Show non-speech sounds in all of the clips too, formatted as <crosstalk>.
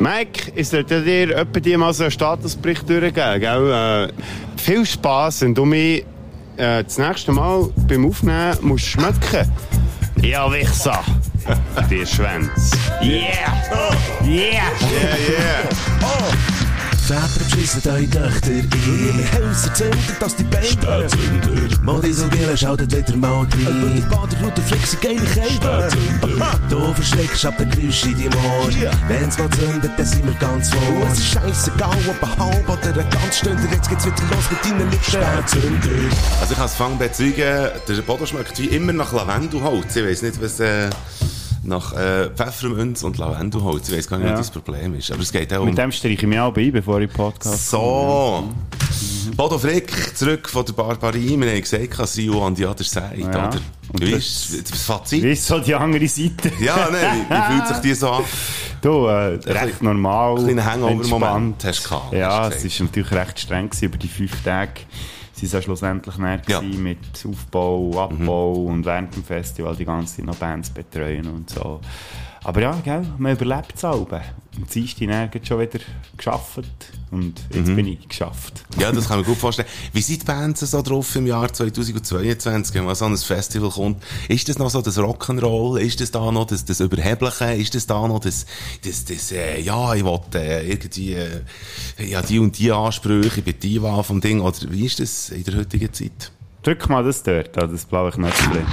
Mike, ich sollte dir etwa die mal so einen Statusbericht durchgeben, gell? Äh, viel Spass, wenn du mich äh, das nächste Mal beim Aufnehmen musst schmecken. Ja, Wichser. <laughs> Die Schwänz. Yeah! Yeah! Yeah, yeah. Oh. Väter beschissen eure Töchter in ihre Häuser, zünden, dass die Beine Modisogele schaltet wieder mal rein. Über die Baderroute fliegt sie geile Kälte. Du verschreckst ab den Geräusch in deinem Ohr. Wenn's mal zündet, dann sind wir ganz vor. Es ist scheissegal, ob ein halb oder ein ganz Stunde. Jetzt geht's wieder los mit deinen Lippen. Also ich kann es fangen bezeugen, der Boden schmeckt wie immer nach Lavendelholz. Ich weiss nicht, was... Äh nach äh, Pfefferminz und Lavendelholz. Ich weiß gar nicht, ja. was das Problem ist. Aber es geht auch um... Mit dem stelle ich mich auch bei, bevor ich Podcast So. Mhm. Bodo Frick, zurück von der Barbarie. Wir haben gesagt, Sion an die andere Seite, ja. oder? Wie ist das Fazit? Wie ist so die andere Seite? ja, nein, wie, fühlt sich die so an? Du, äh, recht normal. Ein kleiner Hangover-Moment hast du gehabt. Ja, es war natürlich recht streng über die fünf Tage sie sind schlussendlich näher ja. mit Aufbau, Abbau mhm. und während dem Festival die ganze Zeit noch Bands betreuen und so. Aber ja, gell, man überlebt es auch. Und sie ist die schon wieder geschafft und jetzt mhm. bin ich geschafft. Ja, das kann man gut vorstellen. Wie sind die Bands so drauf im Jahr 2022, wenn so ein Festival kommt? Ist das noch so das Rock'n'Roll? Ist das da noch das, das Überhebliche? Ist das da noch das, das, das äh, ja, ich will äh, irgendwie äh, ja, die und die Ansprüche, ich bin Diva vom Ding, oder wie ist das in der heutigen Zeit? Drück mal das dort, das blaue Knöpfchen.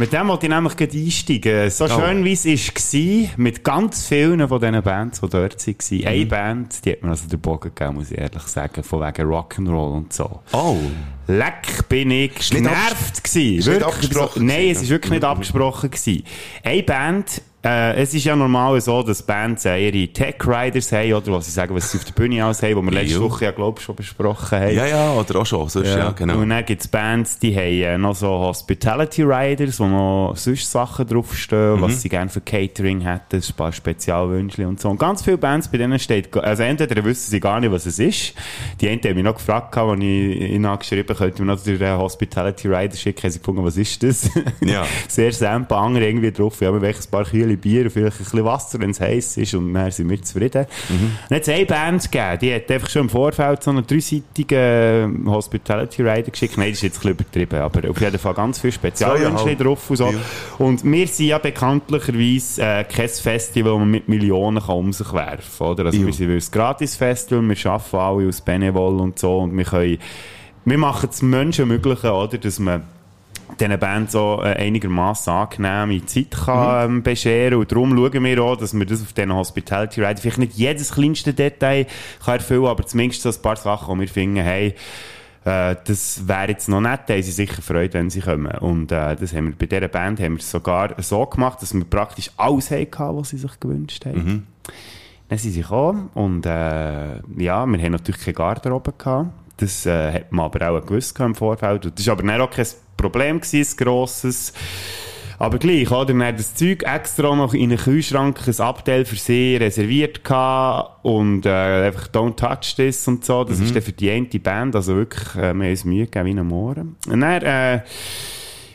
Mit dem wollte ich nämlich gleich einsteigen. So oh. schön wie es war, mit ganz vielen von diesen Bands, die dort waren. Mhm. Eine Band, die hat mir also den Bogen gegeben, muss ich ehrlich sagen, von wegen Rock'n'Roll und so. Oh. Leck bin ich genervt gewesen. Wirklich, Nein, es war wirklich nicht abgesprochen gewesen. Eine Band, äh, es ist ja normal so, dass Bands äh, ihre Tech-Riders haben, oder was sie sagen, was sie auf der Bühne aus haben, wo wir letzte Woche ja, glaube ich, schon besprochen haben. Ja, ja, oder auch schon, sonst, ja, ja genau. Und dann gibt es Bands, die haben äh, noch so Hospitality-Riders, wo noch sonst Sachen draufstehen, mhm. was sie gerne für Catering hätten, ein paar Spezialwünsche und so. Und ganz viele Bands, bei denen steht, also entweder wissen sie gar nicht, was es ist. Die einen haben mich noch gefragt, als ich ihnen geschrieben habe, könnte mir noch den Hospitality-Rider schicken, haben sie gefunden, was ist das? Ja. <laughs> Sehr simpel, andere irgendwie drauf, ja, wir ein paar Kühe Kühle Bier und vielleicht ein bisschen Wasser, wenn es heiß ist und dann sind wir zufrieden. Mhm. Dann hat es eine Band gegeben, die hat einfach schon im Vorfeld so einen dreiseitigen Hospitality Rider geschickt. Nein, das ist jetzt ein bisschen übertrieben, aber auf jeden Fall ganz viele Spezialwünsche drauf und so. Ja. Und wir sind ja bekanntlicherweise äh, kein Festival, wo man mit Millionen kann um sich werfen kann. Oder? Also ja. wir sind ein Gratis-Festival, wir arbeiten alle aus Benevol und so und wir können wir machen es Menschen möglich, oder, dass man diesen Band so äh, einigermaßen angenehme Zeit kann, mhm. ähm, bescheren Und darum schauen wir auch, dass wir das auf diesen Hospitality Ride vielleicht nicht jedes kleinste Detail kann erfüllen aber zumindest so ein paar Sachen, die wir finden, hey, äh, das wäre jetzt noch nett, da haben sie sicher Freude, wenn sie kommen. Und äh, das haben wir bei dieser Band haben wir sogar so gemacht, dass wir praktisch alles hatten, was sie sich gewünscht haben. Mhm. Dann sind sie gekommen und äh, ja, wir haben natürlich keine Garderobe gehabt. Das äh, hat man aber auch gewusst im Vorfeld. Und das war aber auch kein Problem, gewesen, ein grosses. Aber gleich, oder? Dann hat das Zeug extra noch in einen Kühlschrank, ein Abteil für sie reserviert gehabt und äh, einfach don't touch this und so. Das mhm. ist dann für die eine Band, also wirklich, äh, wir haben uns Mühe gegeben wie am Morgen. Und dann, äh,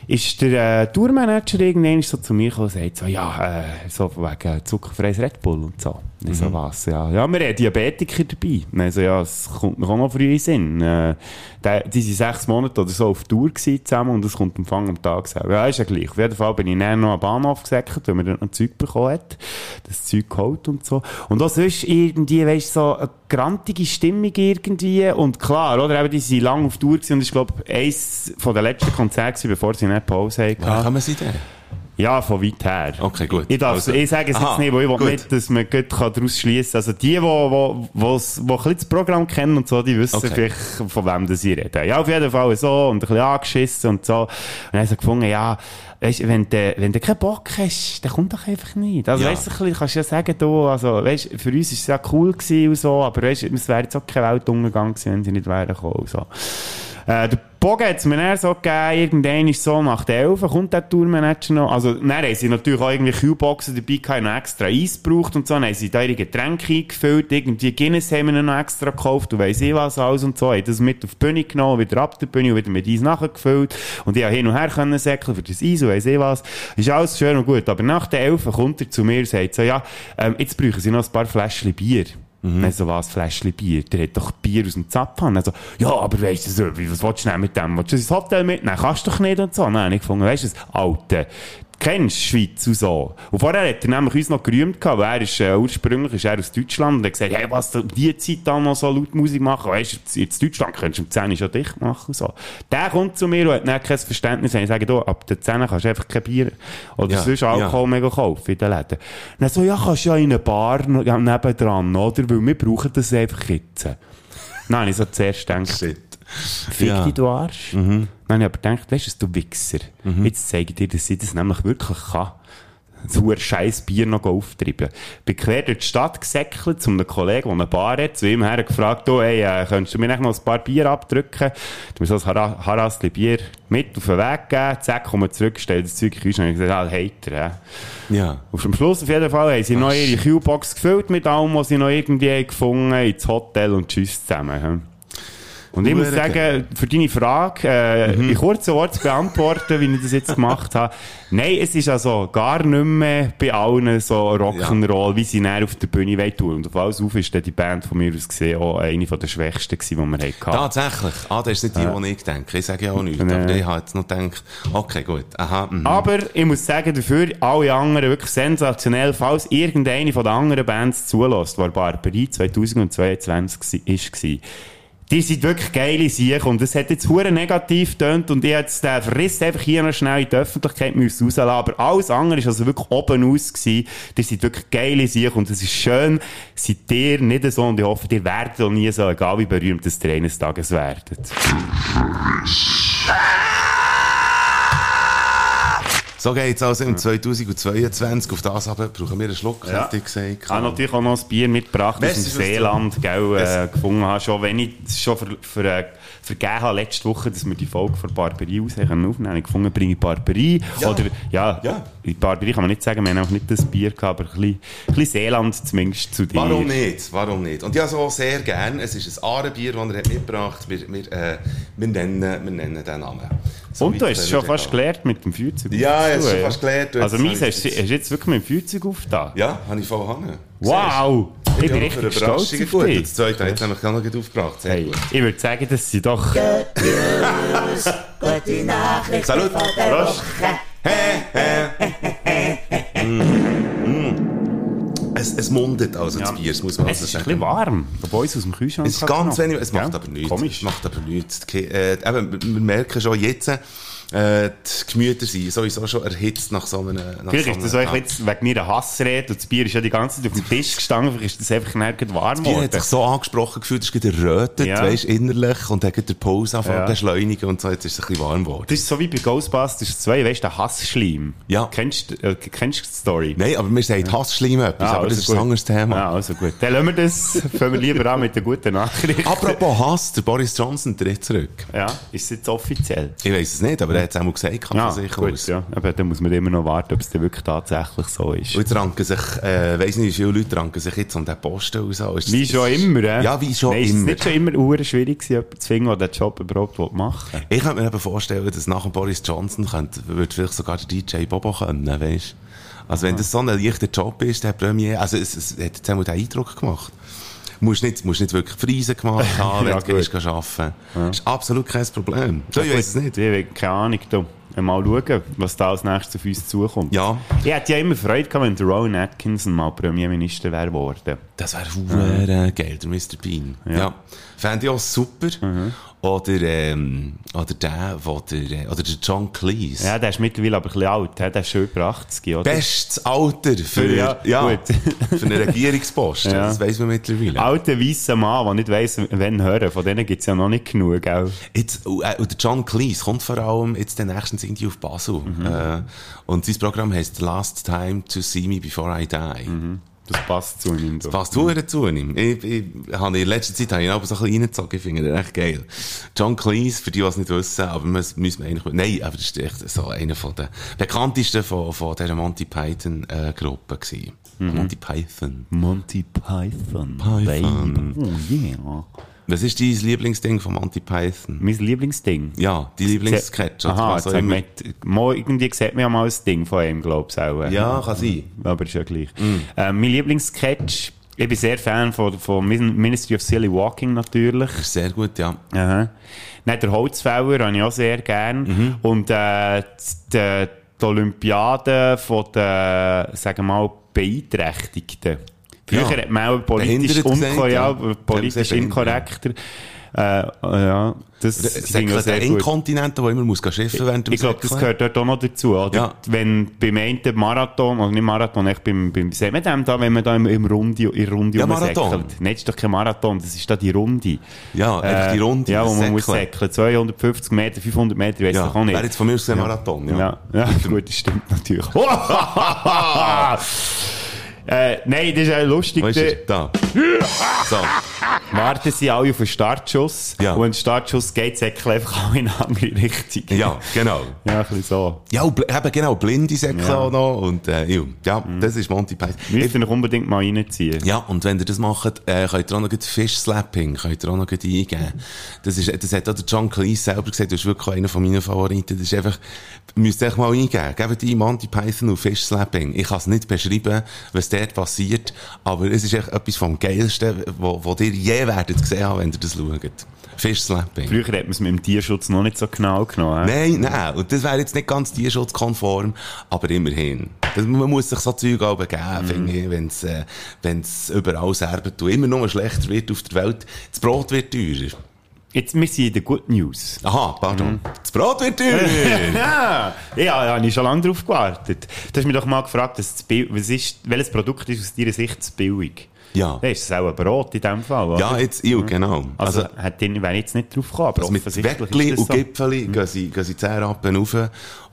ist der äh, Tourmanager irgendwann so zu mir gekommen und sagt so, ja, äh, so wegen zuckerfreies Red Bull und so. Mhm. Ich so, was? Ja, ja, wir haben Diabetiker dabei. Und so, ja, es kommt mir auch noch früh in Sinn. Äh, die, die sind sechs Monate oder so auf Tour zusammen und es kommt am Anfang am Tag selber. Ja, ist ja gleich. Auf jeden Fall bin ich näher noch am Bahnhof gesäckert, weil man dann noch Zeug bekommen hat. Das Zeug geholt und so. Und auch sonst irgendwie, weißt du, so eine grantige Stimmung irgendwie. Und klar, oder? Eben, die sind lange auf Tour gewesen und ich glaube, eins von den letzten Konzerten, bevor sie eine Pause hatten. Woher kann man sie denn? Ja, von weit her. Okay, gut. Ich, also, ich sage es jetzt nicht, weil ich will nicht, dass man daraus schließen kann. Also die, die, wo, wo, wo ein bisschen das Programm kennen und so, die wissen okay. vielleicht, von wem das ich rede. Ja, auf jeden Fall so und ein bisschen angeschissen und so. Und dann haben sie gefunden, ja, weißt, wenn du, wenn du keinen Bock hast, dann kommt doch einfach nicht. Also, ja. weißt du, kannst du ja sagen, du, also, weißt, für uns war es ja cool gewesen und so, aber weißt, es wäre jetzt auch keine Weltuntergang gewesen, wenn sie nicht wären gekommen, so. Äh, der Bogen hat es mir dann so gegeben, irgendwann ist so nach der 11 kommt der Tourmanager noch. Also, dann haben sie natürlich auch irgendwie Kühlboxen dabei gehabt, noch extra Eis gebraucht und so. Dann haben sie da ihre Getränke eingefüllt, irgendwie Guinness haben wir noch extra gekauft, du weiss ich was alles und so. Haben das mit auf die Bühne genommen, wieder ab der Bühne und wieder mit Eis nachgefüllt. Und ich konnte hin und her können säckeln für das Eis und weiss ich was. Ist alles schön und gut. Aber nach der 11 kommt er zu mir und sagt so, ja, ähm, jetzt brauchen sie noch ein paar Fläschchen Bier. Mhm. Dann so, was, Fläschchen Bier? Der hat doch Bier aus dem Zapfhahn. Also, ja, aber weisst du, so, was willst du denn mit dem? Willst du ins Hotel mitnehmen? Kannst du doch nicht und so. Habe ich gefunden, weisst du, das Alte, kennst Schweiz und so. Und vorher hat er nämlich uns noch gerühmt gehabt, weil er ist, äh, ursprünglich ist er aus Deutschland und hat gesagt, hey, was, die Zeit da noch so laut Musik machen, weisst du, in Deutschland könntest du um 10 Uhr schon dicht machen und so. Der kommt zu mir und hat dann kein Verständnis, und ich sage, du, ab der 10 kannst du einfach kein Bier oder Ja, sonst Alkohol ja. mehr kaufen in den Läden. Und dann so, ja, kannst du ja in eine Bar nebendran, oder? Weil wir brauchen das einfach jetzt. Habe ich so zuerst gedacht, Shit. Fick Ja. dich, du Arsch. Dann habe ich aber gedacht, weißt du, du Wichser. Jetzt zeige ich dir, dass ich das nämlich wirklich kann. So ein scheiß Bier noch auftreiben. Bin quer durch die Stadt gesäckelt zu einem Kollegen, der eine Bar hat, zu ihm her gefragt, du, hey, äh, könntest du mir noch ein paar Bier abdrücken? Du mir so ein Hara- Harastli Bier mit auf den Weg geben, zack, komme zurück, stell das Zeug in und ich gesagt, ah, Hater, ja. Ja. Auf dem Schluss auf jeden Fall haben sie noch ihre Q-Box gefüllt mit allem, was sie noch irgendwie haben gefunden ins Hotel und tschüss zusammen. Und ich muss sagen, für deine Frage, äh, in kurzen Worten zu beantworten, <laughs> wie ich das jetzt gemacht habe, nein, es ist also gar nicht mehr bei allen so Rock'n'Roll, wie sie näher auf der Bühne wollen tun. Und auf alles auf ist dann die Band von mir aus gesehen auch eine der schwächsten gewesen, die wir hatten. Tatsächlich. Ah, das ist nicht die, die ich denke. Ich sage ja auch nichts. Nee. Aber ich habe jetzt noch gedacht, okay, gut. Aha, mhm. Aber ich muss sagen, dafür alle anderen wirklich sensationell, falls irgendeine von den anderen Bands zulässt, war Barbarie 2022 war. Die sind wirklich geile Sachen und es hat jetzt hure negativ getönt und ich jetzt den Verriss einfach hier noch schnell in die Öffentlichkeit müssen rauslassen aber alles andere ist also wirklich oben aus gewesen. Die sind wirklich geile Sachen und es ist schön, seid ihr nicht so und ich hoffe, ihr werdet auch nie so, egal wie berühmt das ihr eines Tages werdet. So geht's also im 2022. Auf das aber brauchen wir einen Schluck, hätte ich gesagt. Ich habe natürlich auch noch ein Bier mitgebracht aus Weißt dem was du- Seeland, gell, äh, Es- gefunden habe. Schon wenn ich es schon ver, ver, äh, vergeben habe letzte Woche, dass wir die Folge von Barberie aus haben können aufnehmen. Ich gefunden, bringe ich Barberie. Ja. Oder, ja, Ja. in Barberie kann man nicht sagen, wir haben auch nicht das Bier gehabt, aber ein bisschen, ein bisschen Seeland zumindest zu dir. Warum nicht? Warum nicht? Und ja, so sehr gern. Es ist ein Ahrenbier, das er hat mitgebracht hat. Wir, wir, äh, wir, nennen, wir nennen den Namen. So Und du hast es können schon fast gelernt mit dem Feuerzeug. Ja, ich habe es schon fast gelernt. Also meins hast du jetzt wirklich mit dem Feuerzeug aufgetan. Ja, habe ich voll hangen. Wow! Ich bin richtig stolz auf gut. dich. Das zweite hat nämlich gar noch aufgebracht. Sehr Hey, gut. ich würde sagen, dass sie doch... Gute Nachricht Salut. von der Prost. Woche. Es, es mundet also das Bier, das muss man Es also ist ein sagen. bisschen warm, obwohl es aus dem Kühlschrank Es ist ganz wenig, es macht Ja, aber nichts. Komisch. Es macht aber nichts. Äh, eben, wir merken schon jetzt, äh, die Gemüter sind sowieso schon erhitzt nach so einem, nach Vielleicht so ist das einem jetzt wegen meiner Hassrede und das Bier ist ja die ganze Zeit auf dem Tisch gestanden, vielleicht ist das einfach nirgends warm Das Bier hat geworden. sich so angesprochen gefühlt, es ist errötet, Ja. weisst, innerlich, und hat der Pause angefangen Ja. zu beschleunigen und so, jetzt ist es ein bisschen warm geworden. Das ist so wie bei Ghostbusters 2, weißt du, der Hassschleim. Ja. Kennst du äh, kennst du die Story? Nein, aber wir sagen Hassschleim etwas, aber das ist ein anderes Thema. Ja, also gut. Dann lassen wir das, <laughs> fangen wir lieber an mit der guten Nachricht. Apropos Hass, der Boris Johnson tritt zurück. Ja, ist es jetzt offiziell? Ich weiss es nicht, aber er hat es auch mal gesagt, Ja, von sich gut, aus. ja. Aber dann muss man immer noch warten, ob es dann wirklich tatsächlich so ist. Und jetzt ranken sich, äh, weiss nicht, wie viele Leute ranken sich jetzt um den Posten aus. Ist Wie das- schon immer, äh? Ja, wie schon Nein, ist es immer. nicht schon immer hure schwierig gewesen, jemanden zu finden, der den Job überhaupt machen will? Ich könnte mir eben vorstellen, dass nach dem Boris Johnson könnte, würde vielleicht sogar der DJ Bobo können, weisst Also wenn das so ein leichter Job ist, der Premier, also es, es hat jetzt einmal den Eindruck gemacht. Musst nicht, musst nicht wirklich Friesen gemacht <laughs> haben, wenn Ja, du gehst arbeiten. Das ist absolut kein Problem. So, ich weiss es nicht. Ich keine Ahnung. Du. Mal schauen, was da als nächstes auf uns zukommt. Ja. Ich hätte ja immer Freude gehabt, wenn der Rowan Atkinson mal Premierminister wäre geworden. Das wäre mhm. geil, der Mr. Bean. Ja. Fände ich auch super. Oder, ähm, oder der, wo der, äh, oder der John Cleese. Ja, der ist mittlerweile aber ein bisschen alt. Der ist schon über 80, oder? Bestes Alter für, Ja, ja, für einen Regierungsposten. <laughs> Ja. Das weiss man mittlerweile. Alter, weisser Mann, der nicht weiss, wann hören. Von denen gibt es ja noch nicht genug, gell? Jetzt, äh, und der John Cleese kommt vor allem jetzt den nächsten irgendwie auf Basel. Mhm. Äh, und sein Programm heißt The Last Time to See Me Before I Die. Mhm. Das passt zu ihm. Das passt zu zu ihm. Ich, ich, habe in letzter Zeit habe ich ihn aber so ein bisschen reingezogen. Ich finde den echt geil. John Cleese, für die, die es nicht wissen, aber man müssen wir eigentlich, nein, aber das ist echt so einer von den bekanntesten von, von dieser Monty Python, äh, Gruppe gewesen. Monty Python. Monty Python. Python. Baby. Oh yeah. Was ist dein Lieblingsding von Monty Python? Mein Lieblingsding. Ja, die Lieblingssketch. Aha, haben immer. mal, irgendwie sieht man ja mal ein Ding von ihm, glaubst du auch. Ja, kann sein. Aber ist ja gleich. Mm. Äh, mein Lieblingssketch, ich bin sehr Fan von, von Min- Ministry of Silly Walking natürlich. Das ist sehr gut, ja. Aha. Dann der Holzfäller habe ich auch sehr gern. Mhm. Und äh, die, die Olympiade von den, sagen wir mal, Beeinträchtigten. Früher Ja. hat man auch politisch, unko ja, ja. politisch Sehr inkorrekter. Äh, äh, ja, das ich sehr der gut. Inkontinente, der immer muss schiffen während Ich glaube, das gehört dort auch noch dazu. Oder? Ja. Wenn beim einen Marathon, oder nicht Marathon, echt beim, beim, dem da, wenn man da im, im Runde, in Runde Ja? Marathon. Nein, das ist doch kein Marathon, das ist da die Runde. Ja, einfach die Runde. Ja, wo man muss säckeln. 250 Meter, 500 Meter, ich weiss Ja, doch auch nicht. wäre jetzt von mir aus ein Marathon, ja. Ja, ja <laughs> gut, das stimmt natürlich. <laughs> <laughs> äh, nein, das ist ja lustig. Wo ist er? Da. <laughs> So. Warten sie alle auf den Startschuss. Ja. Und wenn der Startschuss geht, säckeln einfach alle in eine andere Richtung. Ja, genau. Ja, ein bisschen so. Ja, und eben genau, blinde Säckchen Ja. auch noch. Und, äh, ja, Mhm. das ist Monty Python. Müsst ihr noch unbedingt mal reinziehen. Ja, und wenn ihr das macht, äh, könnt ihr auch noch Fish Slapping, könnt ihr auch noch eingeben. Das ist, das hat auch der John Cleese selber gesagt, das ist wirklich einer von meinen Favoriten. Das ist einfach, müsst ihr echt mal eingeben. Gebt die Monty Python und Fish Slapping. Ich kann es nicht beschreiben, was dort passiert, aber es ist echt etwas vom Geilsten, wo ihr je werdet gesehen haben, wenn ihr das schaut. Fish Slapping. Früher hat man es mit dem Tierschutz noch nicht so genau genommen. hä? Nein, nein. Und das wäre jetzt nicht ganz tierschutzkonform, aber immerhin. Das, man muss sich so Zeug auch begeben, finde ich, wenn's, äh, wenn's überall serbt und immer nur schlechter wird auf der Welt. Das Brot wird teurer. Jetzt, wir sind in der Good News. Aha, pardon. Mhm. Das Brot wird teurer! <laughs> Ja, ja, habe ich schon lange darauf gewartet. Du hast mich doch mal gefragt, das Bild, was ist, welches Produkt ist aus deiner Sicht zu billig? Ja. Ja, ist es auch ein Brot in dem Fall, oder? ja, jetzt, ja, genau. Also, Also, wäre ich jetzt nicht drauf gekommen, aber also mit Weckli und das so. Gipfeli gehen sie, gehen sie 10 Rappen rauf.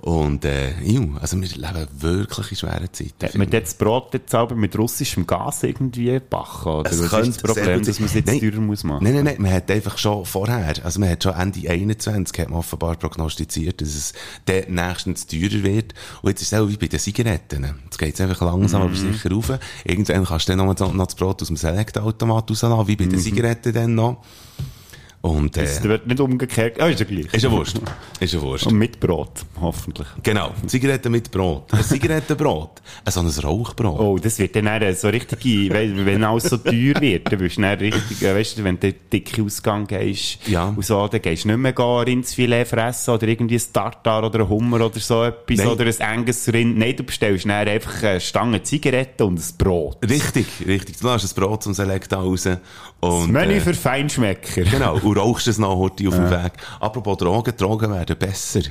Und, äh, ju, also wir leben wirklich in schweren Zeiten. Hat man das Brot jetzt aber mit russischem Gas irgendwie gebacken? Oder Es was könnte ist das Problem, dass man es jetzt sein. teurer muss machen? Nein, nein, nein, man hat einfach schon vorher, also man hat schon Ende 21, hat man offenbar prognostiziert, dass es dann nächstens teurer wird. Und jetzt ist es auch wie bei den Zigaretten. Jetzt geht es einfach langsam, aber Mhm. sicher rauf. Irgendwann kannst du dann noch, noch das Brot aus dem Select-Automat rauslassen, wie bei den Zigaretten dann noch. Und, äh, Es wird nicht umgekehrt. Ah, ist ja gleich. ist ja wurscht. Ist ja wurscht. Und mit Brot, hoffentlich. Genau. Zigaretten mit Brot. Ein Zigarettenbrot. So ein Rauchbrot. Oh, das wird dann eher so richtig, we- wenn alles so teuer wird, dann wirst du dann richtig, äh, weißt du, wenn du dicke Ausgang gehst, Ja. und so, dann gehst du nicht mehr gar Rindsfilet fressen oder irgendwie ein Tartar oder ein Hummer oder so etwas Nein. oder ein enges Rind. Nein, du bestellst dann einfach eine Stange Zigaretten und ein Brot. Richtig, richtig. Du lässt ein Brot zum Select raus. Das Und, Menü äh, für Feinschmecker. Genau, <laughs> und rauchst es noch heute auf dem Weg. Apropos Drogen, Drogen werden besser.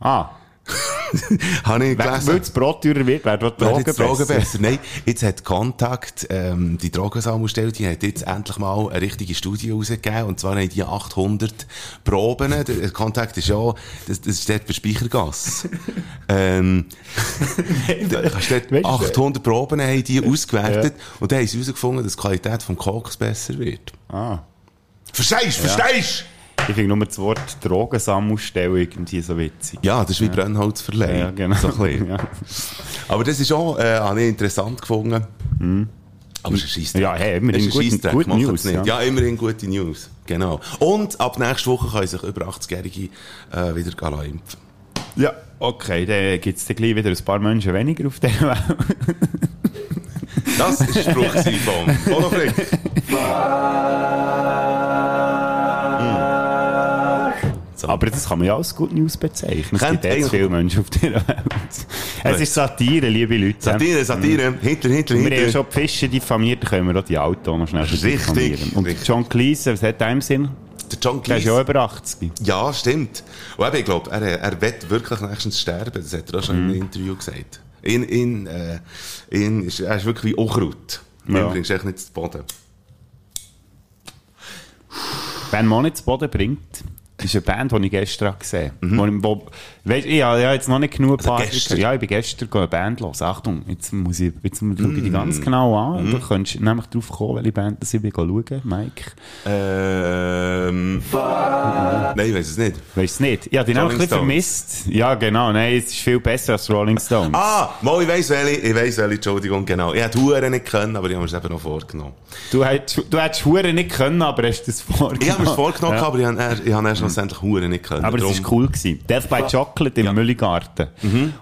Ah, <laughs> Habe ich gelesen. weil das Brot teurer wird, werden die Drogen jetzt Drogen besser. besser. Nein, jetzt hat Kontakt, ähm, die Drogensammelstelle, die hat jetzt endlich mal eine richtige Studie rausgegeben. Und zwar haben die 800 Proben. Der Kontakt ist ja, das, das ist dort bei Speichergas. <laughs> ähm, dort Weißt du- 800 Proben haben die ausgewertet. Und dann haben sie herausgefunden, dass die Qualität vom Koks besser wird. Ah. Verstehst, verstehst? Ich finde nur das Wort Drogensammelstelle irgendwie so witzig. Ja, das ist wie Brennholzverleih. Ja, genau. So. <laughs> Ja. Aber das ist auch, äh, interessant gefunden. Aber es ist ein Scheissdreck. Ja, hey, immerhin gute macht es News, nicht. ja. Ja. immerhin gute News. Genau. Und ab nächster Woche können sich über 80-Jährige äh, wieder impfen. Ja, okay, dann gibt es dann gleich wieder ein paar Menschen weniger auf dieser Welt. Das ist der Spruch von Polo Frick. <laughs> Aber das kann man ja als Good News bezeichnen. Es gibt jetzt viele Menschen auf dieser Welt. Es ist Satire, liebe Leute. Satire, Satire, Hitler, Hitler, Wir haben ja Hitler. schon die Fische diffamiert, dann können wir auch die Autos noch schnell Richtig, diffamieren. Und richtig. John Cleese, was hat im Sinn? Der John Der ist Cleese. ja über 80. Ja, stimmt. Und eben, ich glaube, er, er wird wirklich nächstens sterben. Das hat er auch schon in einem Interview gesagt. In, in, äh, in, ist, er ist wirklich wie Unkraut. Ja. Ja. bringst du echt nicht zu Boden. Wenn man nicht zu Boden bringt, ist eine Band, die ich gestern gesehen habe. Wo, weißt, ich habe ja jetzt noch nicht genug Also Party gestern? gehabt. Ja, ich bin gestern eine Band los. Achtung, jetzt muss ich, jetzt schaue ich die ganz genau an. Du könntest nämlich drauf kommen, welche Band das ich will schauen, Mike. Ähm, nein, ich weiß es nicht. Weißt du nicht? Ich habe die Rolling ein bisschen vermisst. Ja, genau. Nein, es ist viel besser als Rolling Stones. Ah, mal, ich weiss welche, ich weiss welche, Entschuldigung, genau. Ich hätte Huren nicht können, aber ich habe es eben noch vorgenommen. Du hättest, du hättest Huren nicht können, aber hast das vorgenommen. Ich habe es vorgenommen, Ja. aber ich habe, erst- ich habe erst schlussendlich Huren nicht können. Aber es war cool. Gewesen. Death by Chocolate im Mülligarten.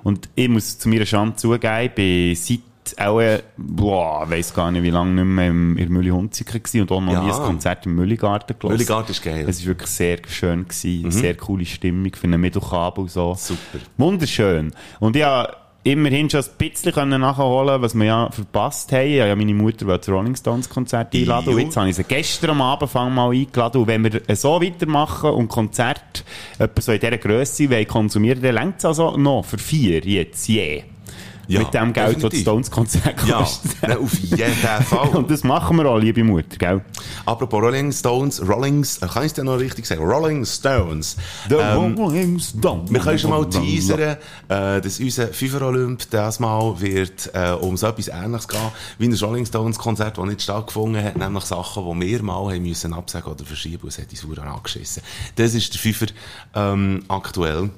Und ich muss zu meiner Schande zugeben, ich bin seit auch, äh, boah, weiss gar nicht, wie lange nicht mehr im, in Mülli Hunziker gewesen und auch noch Ja. nie ein Konzert im Mülligarten gelassen. Mülligarten ist geil. Es war wirklich sehr schön gewesen. Sehr coole Stimmung für einen Mittelkabel so. Super. Wunderschön. Und habe immerhin schon ein bisschen können nachholen was wir ja verpasst haben. Ich habe ja meine Mutter wollte das Rolling Stones Konzert einladen. Und jetzt habe ich sie gestern am Abend fang mal eingeladen. Und wenn wir so weitermachen und Konzert etwa so in dieser Grösse wollen konsumieren, dann längt es also noch für vier jetzt je. Ja, Mit dem Geld, das das definitiv. Stones Konzert Ja, kostet. nein, auf jeden <laughs> Fall. Und das machen wir auch, liebe Mutter, gell? Apropos Rolling Stones, Rollings, äh, kann ich es denn noch richtig sagen? Rolling Stones. The Ähm, Rolling Stones. Wir können schon mal teasern, äh, dass unser FIFA Olymp das Mal wird äh, um so etwas Ähnliches gehen, wie ein Rolling Stones Konzert, das nicht stattgefunden hat, nämlich Sachen, die wir mal haben müssen absagen oder verschieben, und es hat uns angeschissen. Das ist der FIFA ähm, aktuell.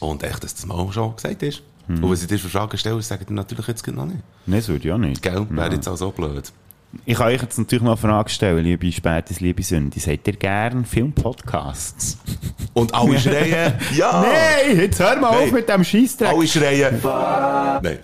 Und echt, dass das mal schon gesagt ist. Und wenn sie dir Fragen stellen, sagen die natürlich jetzt noch nicht. Nein, das würde ich auch nicht. Gell? Wäre jetzt auch so blöd. Ich kann euch jetzt natürlich noch eine Frage stellen, liebe Spätes, liebe Sünde. Seid ihr gern Filmpodcasts? <laughs> Und alle schreien, <laughs> ja! Nein, jetzt hör mal Nein. auf mit dem Scheissdreck. Alle schreien, <laughs> Nein.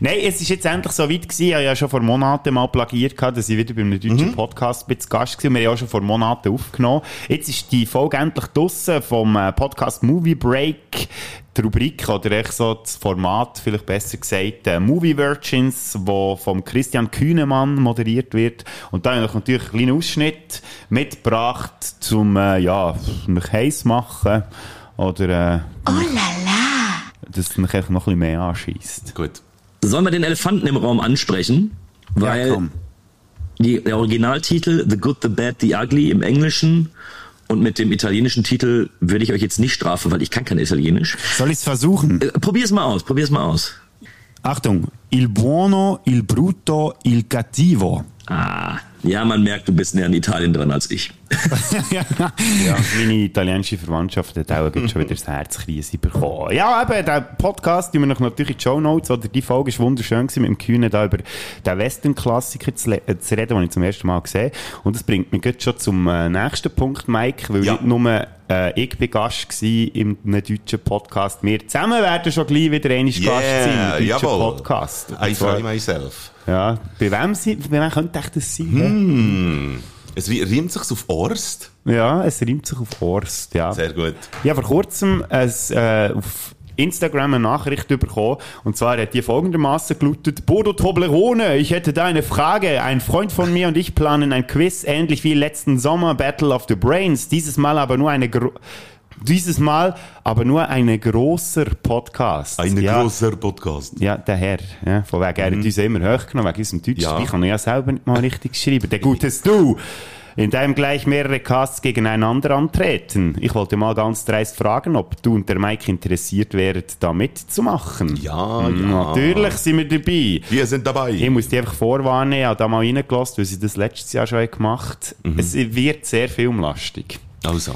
Nein, es ist jetzt endlich so weit gewesen. Ich habe ja schon vor Monaten mal plagiert, dass ich wieder bei einem deutschen Mhm. Podcast bin zu Gast war. Wir haben ja auch schon vor Monaten aufgenommen. Jetzt ist die Folge endlich draussen vom äh, Podcast Movie Break. Die Rubrik oder echt so das Format, vielleicht besser gesagt, äh, Movie Virgins, wo vom Christian Kühnemann moderiert wird. Und da habe ich natürlich einen kleinen Ausschnitt mitgebracht, zum, äh, ja, mich heiß machen. Oder, äh, Oh la la. dass es mich einfach noch ein bisschen mehr anschießt. Gut. Sollen wir den Elefanten im Raum ansprechen? Weil ja, komm. die, der Originaltitel The Good, The Bad, The Ugly im Englischen und mit dem italienischen Titel würde ich euch jetzt nicht strafen, weil ich kann kein Italienisch. Soll ich es versuchen? Äh, probier's mal aus, probier's mal aus. Achtung, il buono, il brutto, il cattivo. Ah, ja, man merkt, du bist näher an Italien dran als ich. Ja, meine italienische Verwandtschaft hat auch schon wieder das Herzkrise bekommen. Ja, eben, der Podcast, den wir noch natürlich in die Show Notes, oder die Folge war wunderschön gewesen, mit dem Kühne da über den Western-Klassiker zu, äh, zu reden, den ich zum ersten Mal gesehen Und das bringt mich jetzt schon zum äh, nächsten Punkt, Mike, weil Ja. nicht nur äh, ich bin Gast in einem deutschen Podcast. Wir zusammen werden schon gleich wieder einmal Gast sein im deutschen jawohl. Podcast. I Und zwar- fry myself. Ja, bei wem, sie, bei wem könnte das sein? Hm. Es ri- reimt sich auf Orst. Ja, es reimt sich auf Horst, ja. Sehr gut. Ich habe vor kurzem ein, äh, auf Instagram eine Nachricht bekommen. Und zwar hat die folgendermaßen gelautet. Bodo Toblerone, ich hätte da eine Frage. Ein Freund von mir und ich planen ein Quiz, ähnlich wie letzten Sommer, Battle of the Brains. Dieses Mal aber nur eine gro dieses Mal aber nur ein großer Podcast. Ein ja. grosser Podcast. Ja, der Herr. Ja, von wegen, er hat uns immer hochgenommen, wegen unserem Deutsch. Ja. Ich kann ja selber nicht mal richtig schreiben. Der gutes Du. In deinem gleich mehrere Casts gegeneinander antreten. Ich wollte mal ganz dreist fragen, ob du und der Mike interessiert wäret, da mitzumachen. Ja, Hm, ja. Natürlich sind wir dabei. Wir sind dabei. Ich muss die einfach vorwarnen, ich habe da mal reingelassen, weil sie das letztes Jahr schon gemacht haben. Es wird sehr filmlastig. Also.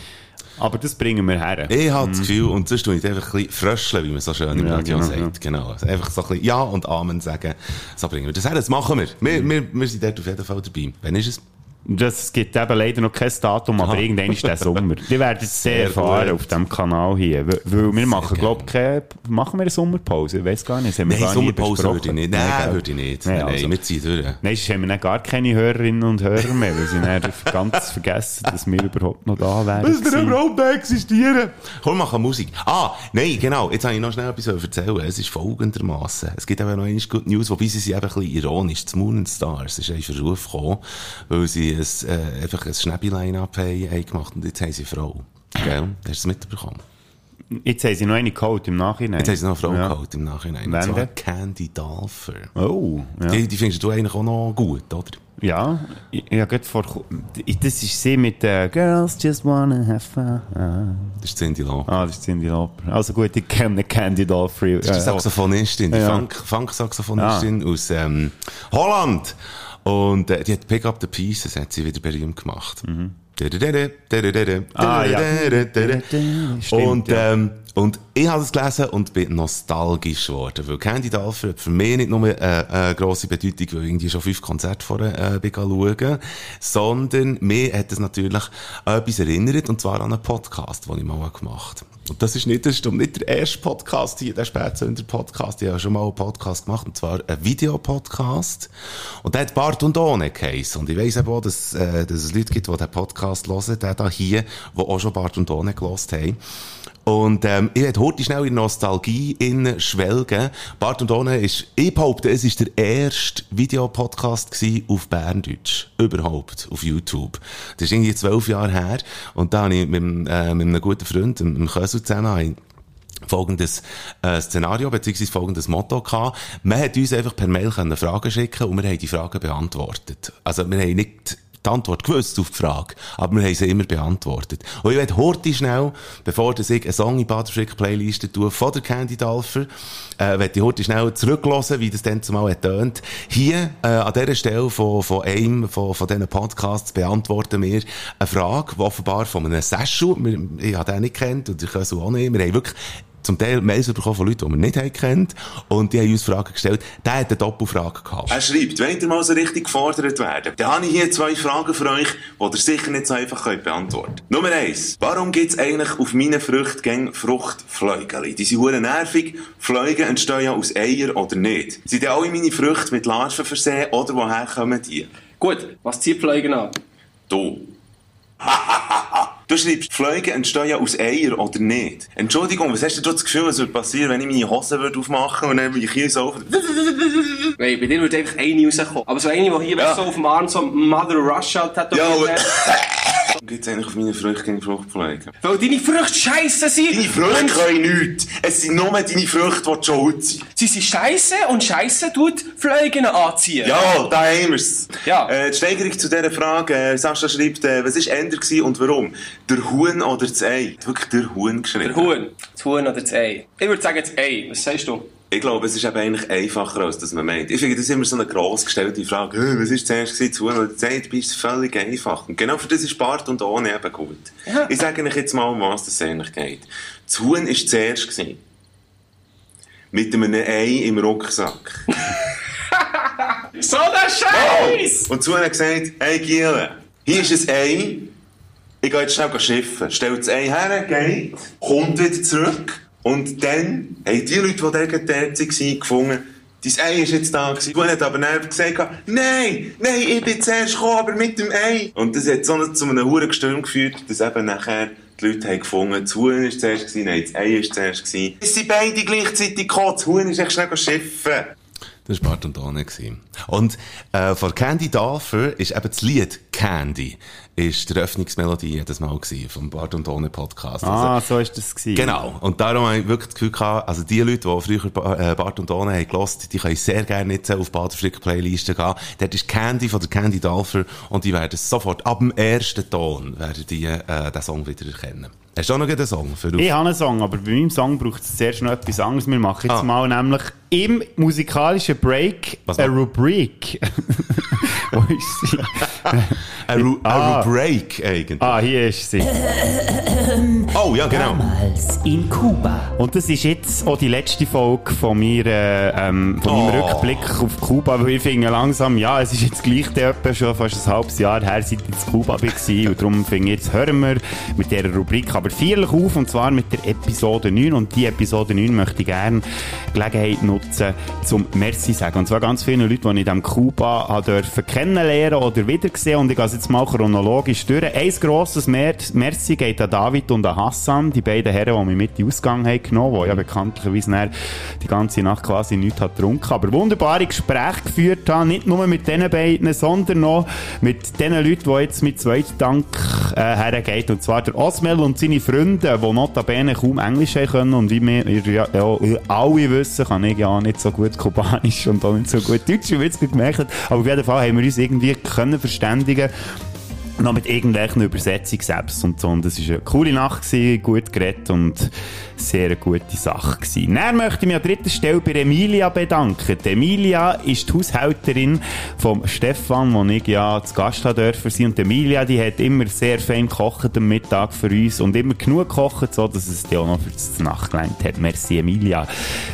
Aber das bringen wir her. Ich habe das Gefühl, und sonst tue ich einfach ein bisschen fröscheln, wie man so schön im Mhm. Ja, Radio genau, sagt. Genau. Also einfach so ein bisschen Ja und Amen sagen. So bringen wir das her. Das machen wir. Wir, Mhm. wir, wir sind dort auf jeden Fall dabei. Wann ist es? Das gibt eben leider noch kein Datum, aber irgendwann ist der Sommer. <laughs> Die werden es sehr Sehr erfahren auf diesem Kanal hier. Weil- wir machen, glaube ich, keine, machen wir eine Sommerpause? Ich weiß gar nicht. Wir Nein, gar Sommerpause würde ich nicht. Nein, gell? würde ich nicht. Nein, Nein, also. wir ziehen durch. Nein, sonst haben wir dann gar keine Hörerinnen und Hörer mehr, weil sie dann <laughs> ganz vergessen, dass wir überhaupt noch da wären. gewesen. überhaupt nicht existieren? Komm, wir machen Musik. Ah, nein, genau. Jetzt habe ich noch schnell etwas erzählen. Es ist folgendermaßen. Es gibt eben noch eine Good News, wobei sie sind einfach ein bisschen ironisch. Das Moon and Stars ist in Verruf gekommen, weil sie ein, äh, einfach ein haben gemacht und jetzt haben sie eine Frau. Gell? Hast du es mitbekommen? Jetzt haben sie noch eine geholt im Nachhinein. Jetzt haben sie noch eine Frau Ja. geholt im Nachhinein. Wen zwar? Candy Dolfer. Oh, ja. Die, die findest du eigentlich auch noch gut, oder? Ja, ich, ich habe vor... Das ist sie mit äh, Girls just wanna have fun. Ah, Das ist Cindy Lauper. ah, das ist Cindy Lauper. Also gut, ich kenne Candy Doll Free. Das ist die Saxophonistin, die Ja. Funk- Funk-Saxophonistin aus ähm, Holland. Und äh, die hat Pick Up the Pieces, hat sie wieder berühmt gemacht. Ah, ja. Stimmt, Und, ähm, und ich habe es gelesen und bin nostalgisch geworden, weil Candy Dalfer hat für mich nicht nur äh, eine grosse Bedeutung, weil ich irgendwie schon fünf Konzerte vorher äh, bin schauen, sondern mir hat es natürlich etwas erinnert, und zwar an einen Podcast, den ich mal gemacht habe. Und das ist nicht, das ist nicht der erste Podcast hier, der Spätsünder Podcast. Ich habe schon mal einen Podcast gemacht, und zwar einen Videopodcast. Und der hat Bart und Ohne geheissen. Und ich weiss eben auch, dass, äh, dass es Leute gibt, die den Podcast hören, der da hier, die auch schon Bart und Ohne gelost haben. Und ähm, ich werde heute schnell in Nostalgie in schwelgen. Bart und Ohne ist, ich behaupte, es ist der erste Videopodcast auf Berndeutsch. Überhaupt. Auf YouTube. Das ist irgendwie zwölf Jahre her. Und da habe ich mit, äh, mit einem guten Freund, dem dem Kösel zusammen, folgendes äh, Szenario beziehungsweise folgendes Motto gehabt. Man hat uns einfach per Mail Fragen schicken und wir haben die Fragen beantwortet. Also wir haben nicht die Antwort gewusst auf die Frage, aber wir haben sie immer beantwortet. Und ich werde heute schnell, bevor ich eine Song in Baderfrick Playliste tue von der Candy Dalfer, äh, werde ich heute schnell zurücklassen, wie das dann zumal tönt. Hier, äh, an dieser Stelle von, von einem, von, von diesen Podcasts beantworten wir eine Frage, die offenbar von einem Session, ich habe den nicht kennt und ich kann auch nicht, wir haben wirklich zum Teil Mails bekommen von Leuten, die man nicht haben kennt. Und die haben uns Fragen gestellt. Der hat eine Doppelfrage gehabt. Er schreibt, wenn ihr mal so richtig gefordert werden, dann habe ich hier zwei Fragen für euch, die ihr sicher nicht so einfach könnt beantworten könnt. Nummer eins. Warum gibt's eigentlich auf meinen Früchtgängen Fruchtfläugeli? Die sind hure nervig. Fläuge entstehen ja aus Eier oder nicht. Sind denn alle meine Früchte mit Larven versehen oder woher kommen die? Gut, was zieht Pflegen an? Du. <laughs> Du schreibst, Fliegen entstehen ja aus Eier, oder nicht? Entschuldigung, was hast du das Gefühl, was würde passieren, wenn ich meine Hose würde aufmachen und dann meine Kies auf... Weil bei dir würde einfach eine rauskommen. Aber so eine, die hier Ja. so auf dem Arm so Mother Russia tätowiert Ja, aber- hat. <laughs> Gibt's eigentlich auf meine Früchte gegen Fruchtfliegen? Weil deine Früchte scheiße sind. Deine Früchte können nichts. Es sind nur deine Früchte, die schuld sind. Sie sind scheiße und scheiße tut Pflegen anziehen. Ja, da haben wir's. Ja. Äh, die Steigerung zu dieser Frage, äh, Sascha schreibt, äh, was war Ender und warum? Der Huhn oder das Ei? Wirklich der Huhn geschrieben. Der Huhn. Das Huhn oder das Ei. Ich würde sagen das Ei. Was sagst du? Ich glaube, es ist eben eigentlich einfacher, als das man meint. Ich finde, das ist immer so eine gross gestellte Frage. Hey, was ist zuerst das Huhn oder das Ei? Du bist völlig einfach. Und genau für das ist Bart und Ohne eben gut. Ja. Ich sage euch jetzt mal, um was das eigentlich geht. Das Huhn war zuerst. Gewesen. Mit einem Ei im Rucksack. <laughs> So der Scheiß! Und zu hat gesagt, hey Giele, hier ist ein Ei, ich gehe jetzt schnell schiffen. Stellt das Ei her, geht, kommt wieder zurück und dann haben die Leute, die dort waren, gefunden, dein Ei ist jetzt da gewesen. Du hat aber dann gesagt, nein, nein, ich bin zuerst gekommen, aber mit dem Ei. Und das hat so zu einem hohen Gestürm geführt, dass eben nachher die Leute haben gefunden, das Huhn war zuerst, gewesen, nein, das Ei ist zuerst. Gewesen. Es sind beide gleichzeitig gekommen, das Huhn ist echt schnell schiffen. Das war Bart und Ohne. gewesen. Und äh, von Candy Dalfer ist eben das Lied Candy, ist die Eröffnungsmelodie jedes Mal gewesen, vom Bart und Ohne Podcast. Ah, so ist das gewesen. Genau. Und darum habe ich wirklich das Gefühl gehabt, also die Leute, die früher äh, Bart und Ohne haben gelost, die können sehr gerne jetzt auf Baderfrick Playlisten gehen. Dort ist Candy von der Candy Dalfer und die werden sofort, ab dem ersten Ton, werden die äh, den Song wieder erkennen. Hast du auch noch einen Song für Ich habe einen Song, aber bei meinem Song braucht es zuerst noch etwas anderes. Wir machen jetzt Ah. mal nämlich im musikalischen Break eine? Rubrik. <laughs> Wo ist sie? <laughs> Eine, Ru Ah. Break eigentlich. Ah, hier ist sie. <clears throat> Oh, ja, genau. Damals in Kuba. Und das ist jetzt auch die letzte Folge von, mir, äh, ähm, von meinem Oh. Rückblick auf Kuba, weil ich finde langsam, ja, es ist jetzt gleich der etwa schon fast ein halbes Jahr her, seit ich in Kuba war. Und darum finde ich, jetzt hören wir mit dieser Rubrik aber feierlich auf, und zwar mit der Episode 9. Und die Episode 9 möchte ich gerne Gelegenheit nutzen, zum Merci sagen. Und zwar ganz viele Leute, die ich in Kuba dürfen kennenlernen oder wiedersehen. Und ich gehe jetzt mal chronologisch durch. Ein grosses Mer Merci geht an David und an Hassan, die beiden Herren, die mich mit in den Ausgang haben genommen, die ja bekanntlicherweise nachher die ganze Nacht quasi nichts hat getrunken, aber wunderbare Gespräche geführt haben, nicht nur mit diesen beiden, sondern noch mit den Leuten, die jetzt mit Zweitdank äh, hergeht. Und zwar der Osmel und seine Freunde, die notabene kaum Englisch haben können. Und wie wir ja, ja, alle wissen, kann ich ja nicht so gut Kubanisch und auch nicht so gut Deutsch, wie wir jetzt gemerkt haben. Aber auf jeden Fall haben wir uns irgendwie können verständigen noch mit irgendwelchen Übersetzungen selbst und so. Und das war eine coole Nacht, gewesen, gut geredet und sehr eine gute Sache gewesen. Dann möchte ich mich an dritter Stelle bei Emilia bedanken. Die Emilia ist die Haushälterin vom Stefan, wo ich ja zu Gast haben dürfen sein. Und Emilia, die hat immer sehr fein gekocht am Mittag für uns und immer genug gekocht, so dass es die auch noch für die Nacht gelangt hat. Merci Emilia.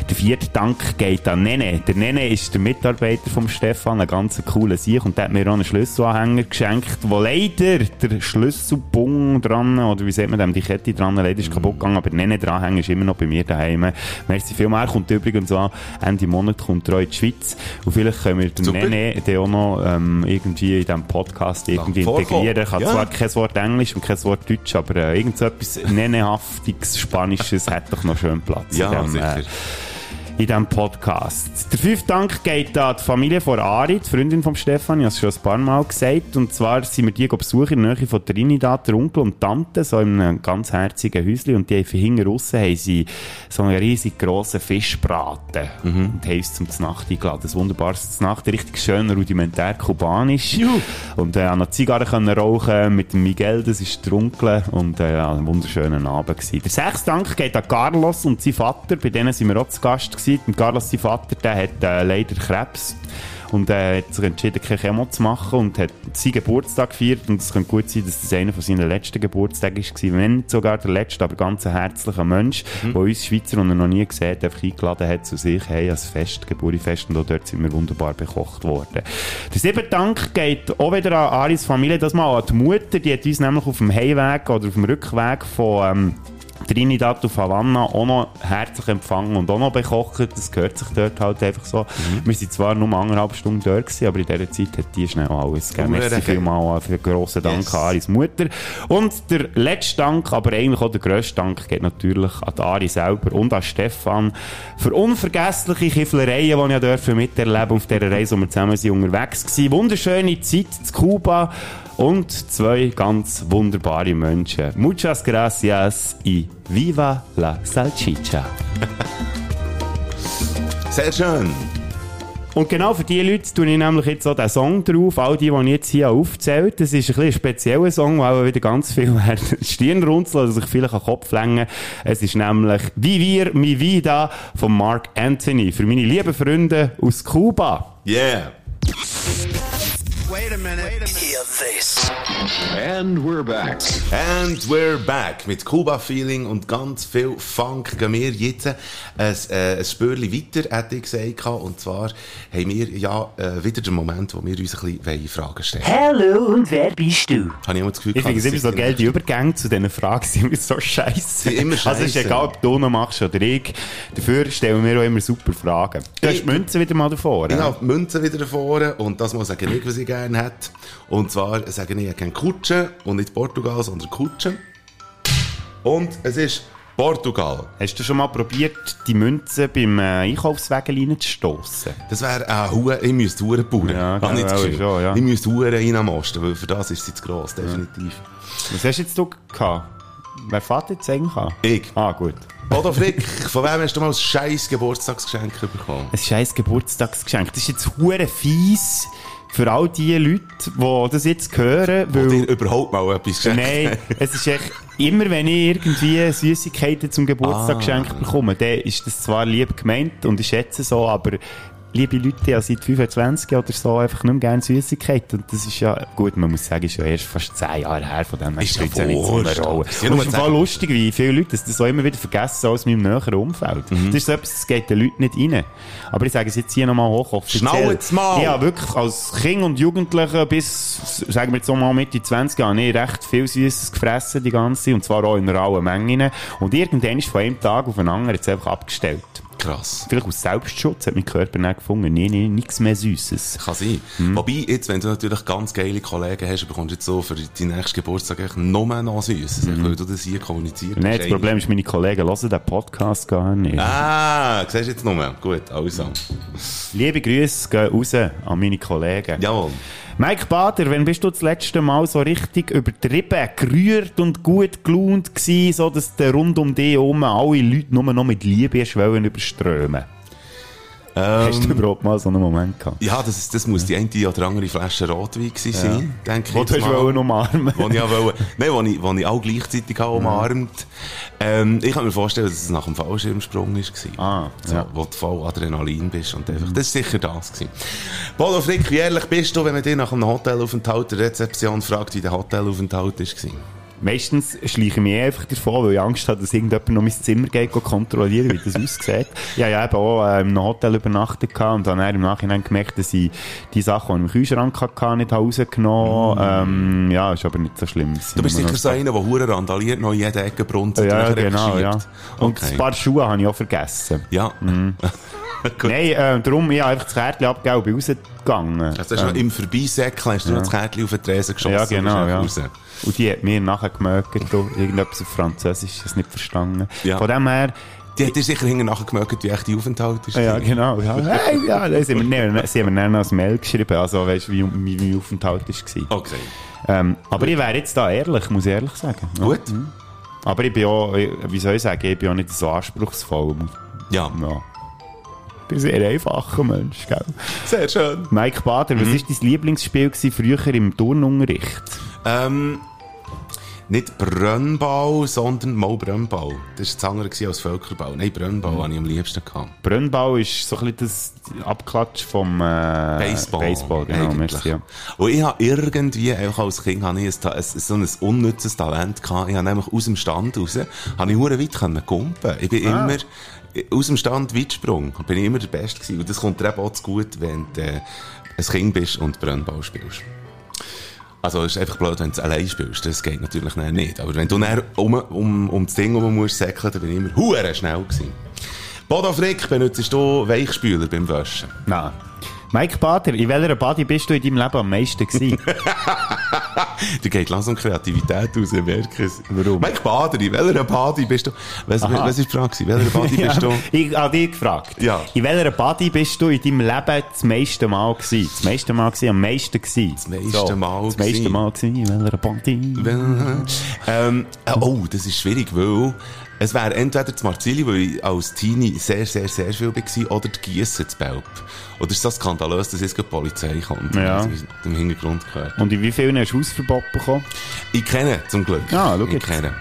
Der vierte Dank geht an Nene. Der Nene ist der Mitarbeiter vom Stefan, ein ganz cooler Sieg und der hat mir auch einen Schlüsselanhänger geschenkt, wo leider der Schlüsselbung dran, oder wie sagt man dem, die Kette dran, leider ist kaputt gegangen, aber Nene dranhängen ist immer noch bei mir daheim. Merci vielmals. Er kommt übrigens an Ende Monat kommt er auch in die Schweiz und vielleicht können wir den Super. Nene den auch noch ähm, irgendwie in diesem Podcast irgendwie integrieren. Ich habe Ja. zwar kein Wort Englisch und kein Wort Deutsch, aber äh, irgend so etwas Nenehaftiges, Spanisches <laughs> hat doch noch schön Platz Ja, in dem, sicher. äh, in diesem Podcast. Der fünfte Dank geht an die Familie von Ari, die Freundin von Stefan, ich habe es schon ein paar Mal gesagt. Und zwar sind wir die besuchen in der Nähe von Trinidad, der Onkel und Tante, so in einem ganz herzigen Häuschen. Und die haben hinten raus haben sie so einen riesig grossen Fischbraten. Und haben uns zum Znacht eingeladen. Ein wunderbares Znacht, richtig schön rudimentär kubanisch. Und äh, noch Zigarren können rauchen mit Miguel, das ist der Onkel. Und äh, ein wunderschöner Abend gewesen. Der sechste Dank geht an Carlos und sein Vater. Bei denen sind wir auch zu Gast gewesen. Und Carlos, sein Vater, der hat äh, leider Krebs. Und er hat sich entschieden, keine Chemo zu machen und hat seinen Geburtstag gefeiert. Und es könnte gut sein, dass das einer von seinen letzten Geburtstagen war. Wenn nicht sogar der letzte, aber ganz ein herzlicher Mensch, der uns Schweizer, er noch nie gesehen hat, einfach eingeladen hat zu sich, hey, als Fest, Geburtfest. Und auch dort sind wir wunderbar bekocht worden. Der siebte Dank geht auch wieder an Aris Familie, das mal an die Mutter. Die hat uns nämlich auf dem Heimweg oder auf dem Rückweg von... Ähm, Trinidad auf Havanna auch noch herzlich empfangen und auch noch bekocht. Das gehört sich dort halt einfach so. Wir sind zwar nur anderthalb Stunden dort gewesen, aber in dieser Zeit hat die schnell alles gegeben. Merci vielmals für grossen Dank Yes. an Aris Mutter. Und der letzte Dank, aber eigentlich auch der grösste Dank, geht natürlich an Ari selber und an Stefan für unvergessliche Kifflereien, die ich dürfen miterleben auf dieser Reise, wo wir zusammen sind, unterwegs waren. Wunderschöne Zeit zu Kuba und zwei ganz wunderbare Menschen. Muchas gracias y viva la salchicha. <laughs> Sehr schön. Und genau für diese Leute tue ich nämlich jetzt auch den Song drauf, all die, die ich jetzt hier aufzählt. Das ist ein bisschen ein spezieller Song, weil auch wieder ganz viel <laughs> Stirn runzeln oder sich vielleicht an den Kopf längen. Es ist nämlich Vivir mi vida von Mark Anthony. Für meine lieben Freunde aus Kuba. Yeah. And we're back. And we're back. Mit Cuba-Feeling und ganz viel Funk gehen wir jetzt ein, äh, ein Spürchen weiter, hätte ich gesagt. Und zwar haben wir ja äh, wieder den Moment, wo wir uns ein bisschen Fragen stellen Hallo und wer bist du? Habe ich immer das Gefühl, Ich finde es immer so geil, die Übergänge zu diesen Fragen sind immer so scheiße. Immer Also es ist egal, ob du noch machst oder ich. Dafür stellen wir auch immer super Fragen. Du hast Ich- die Münze wieder mal davor. Ich ja? habe die Münze wieder vorne und das sage ich, was ich gerne hätte. Und zwar sage ich, ich gerne Kutsche und nicht Portugal, sondern Kutsche. Und es ist Portugal. Hast du schon mal probiert, die Münze beim äh, Einkaufswagen reinzustossen? Das wäre ein Hure, ich müsste Hure bauen. Ja, Habe genau, Gefühl. schon, ja. Ich müsste Hure reinmosten, weil für das ist sie zu gross, definitiv. Was hast jetzt du gehabt? Wer fährt jetzt eigentlich an? Ich. Ah, gut. Bodo Frick, von wem hast du mal ein scheiß Geburtstagsgeschenk bekommen? Ein scheiß Geburtstagsgeschenk. Das ist jetzt hure fies für all die Leute, die das jetzt hören, weil... dir überhaupt mal etwas geschenkt Nein, es ist echt, immer wenn ich irgendwie Süßigkeiten zum Geburtstag Ah. geschenkt bekomme, dann ist das zwar lieb gemeint und ich schätze so, aber liebe Leute, habe seit 25 oder so einfach nicht mehr gerne Süßigkeiten und das ist ja, gut, man muss sagen, ist ja erst fast 10 Jahre her von dem, Ist ja ja nicht so eine. Rolle. Ist ja Und es ist lustig, wie viele Leute das, das auch immer wieder vergessen aus meinem näheren Umfeld. Mhm. Das ist so etwas, das geht den Leuten nicht rein. Aber ich sage es jetzt hier nochmal hoch. Schnauze mal! Ja, wirklich, als Kind und Jugendlicher bis, sagen wir jetzt so mal Mitte 20 Jahre, ich recht viel Süßes gefressen die ganze Zeit, und zwar auch in rauen Mengen. Und irgendwann ist von einem Tag auf den anderen jetzt einfach abgestellt. Krass. Vielleicht aus Selbstschutz hat mein Körper dann gefunden, nee, nee, nichts mehr Süßes. Kann sein. Mhm. Wobei, jetzt, wenn du natürlich ganz geile Kollegen hast, bekommst du jetzt so für deinen nächsten Geburtstag echt nur noch Süßes, weil du das hier kommuniziert Nein, das Problem ist, meine Kollegen hören den Podcast gar nicht. Ah, siehst du jetzt nur? Gut, also. Liebe Grüße gehen raus an meine Kollegen. Jawohl. Mike Bader, wann bist du das letzte Mal so richtig übertrieben, gerührt und gut gelaunt gewesen, so dass der rund um dich herum alle Leute nur noch mit Liebe hast überströmen? Hast du überhaupt mal so einen Moment gehabt? Ja, das, ist- das muss die eine oder andere Flasche Rotwein gewesen sein, denke ich. Wo du hast wollen umarmen. Wo ich, auch nein, wo ich, wo ich auch gleichzeitig habe umarmt. Ähm, ich kann mir vorstellen, dass es nach dem Fallschirmsprung war. Ah, so, ja. Wo du voll Adrenalin bist und einfach, das ist sicher das gewesen. Bodo Frick, wie ehrlich bist du, wenn man dich nach einem Hotelaufenthalt der Rezeption fragt, wie der Hotelaufenthalt war? Meistens schleiche ich mich einfach davon, weil ich Angst habe, dass irgendjemand noch mein Zimmer geht go kontrollieren, wie das <laughs> aussieht. Ich habe ja eben auch äh, einem Hotel übernachtet und dann im Nachhinein gemerkt, dass ich die Sachen, die ich im Kühlschrank hatte, nicht rausgenommen habe. Ähm, ja, ist aber nicht so schlimm. Mm. Du bist sicher so einer, der hure randaliert, noch in jeder Ecke brunzt und Ja, nachher genau, ja. Und Okay. ein paar Schuhe habe ich auch vergessen. Ja. <laughs> Gut. Nein, äh, darum, ich habe einfach das Kärtchen abgegeben und bin rausgegangen. Also hast du im Vorbeisäckeln hast du noch das Kärtchen auf den Tresen geschossen. Ja, genau, und ja. bist raus. Und die hat mir nachher gemerkt, irgendetwas auf Französisch, das nicht verstanden. Ja. Von dem her, Die hat dir sicher hinten nachher gemerkt, wie echt die Aufenthalt ist. ja, genau, ja, hey, ja, da sind wir, nee, sie haben mir dann noch ein Mail geschrieben, also, weißt du, wie, wie mein Aufenthalt war. Okay. Ähm, aber ich wäre jetzt da ehrlich, muss ich ehrlich sagen. Ja. Gut. Aber ich bin auch, wie soll ich sagen, ich bin auch nicht so anspruchsvoll. Ja. Ja. Ich bin ein sehr einfacher Mensch, gell? Sehr schön. Mike Bader, was war dein Lieblingsspiel früher im Turnunterricht? Ähm, nicht Brennball, sondern mal Brennball. Das war das andere als Völkerball. Nein, Brennball hatte ich am liebsten. Gehabt. Brennball ist so ein bisschen das Abklatsch vom äh, Baseball. Baseball, genau, eigentlich. ja. Und ich habe irgendwie, auch als Kind, habe ich ein, ein, so ein unnützes Talent gehabt. Ich habe nämlich aus dem Stand raus, habe ich weit kumpen. Ich bin Ah. immer, aus dem Stand weit gesprungen. Bin ich immer der Beste gewesen. Und das kommt dir eben auch zu gut, wenn du äh, ein Kind bist und Brennball spielst. Also, es ist einfach blöd, wenn du es allein spielst. Das geht natürlich nicht. Aber wenn du dann um, um, um das Ding herum musst säckeln, dann bin ich immer hure schnell gewesen. Bodo Frick, benutzt du Weichspüler beim Waschen? Nein. Mike Bader, in welcher Body bist du in deinem Leben am meisten gewesen? <laughs> Da geht langsam Kreativität raus, ich merke es. Warum? Mike Bader, in welcher Body bist du? Was, was ist die Frage? In welcher Body <laughs> bist du? ich habe dich gefragt. Ja. In welcher Body bist du in deinem Leben das meiste Mal gewesen? Das meiste Mal gewesen, am meisten gewesen? Das meiste Mal Das meiste. Mal gewesen, in welcher Body? <laughs> ähm, äh, oh, das ist schwierig, weil es wäre entweder das Marzili, weil ich als Teenie sehr, sehr, sehr viel war, oder die Giessen zu Belp. Oder ist das skandalös, dass jetzt die Polizei kommt? Ja. Das ist im Hintergrund gehört. Und in wie vielen hast du Hausverbot bekommen? Ich kenne, zum Glück. Ah, schau Ich jetzt. kenne.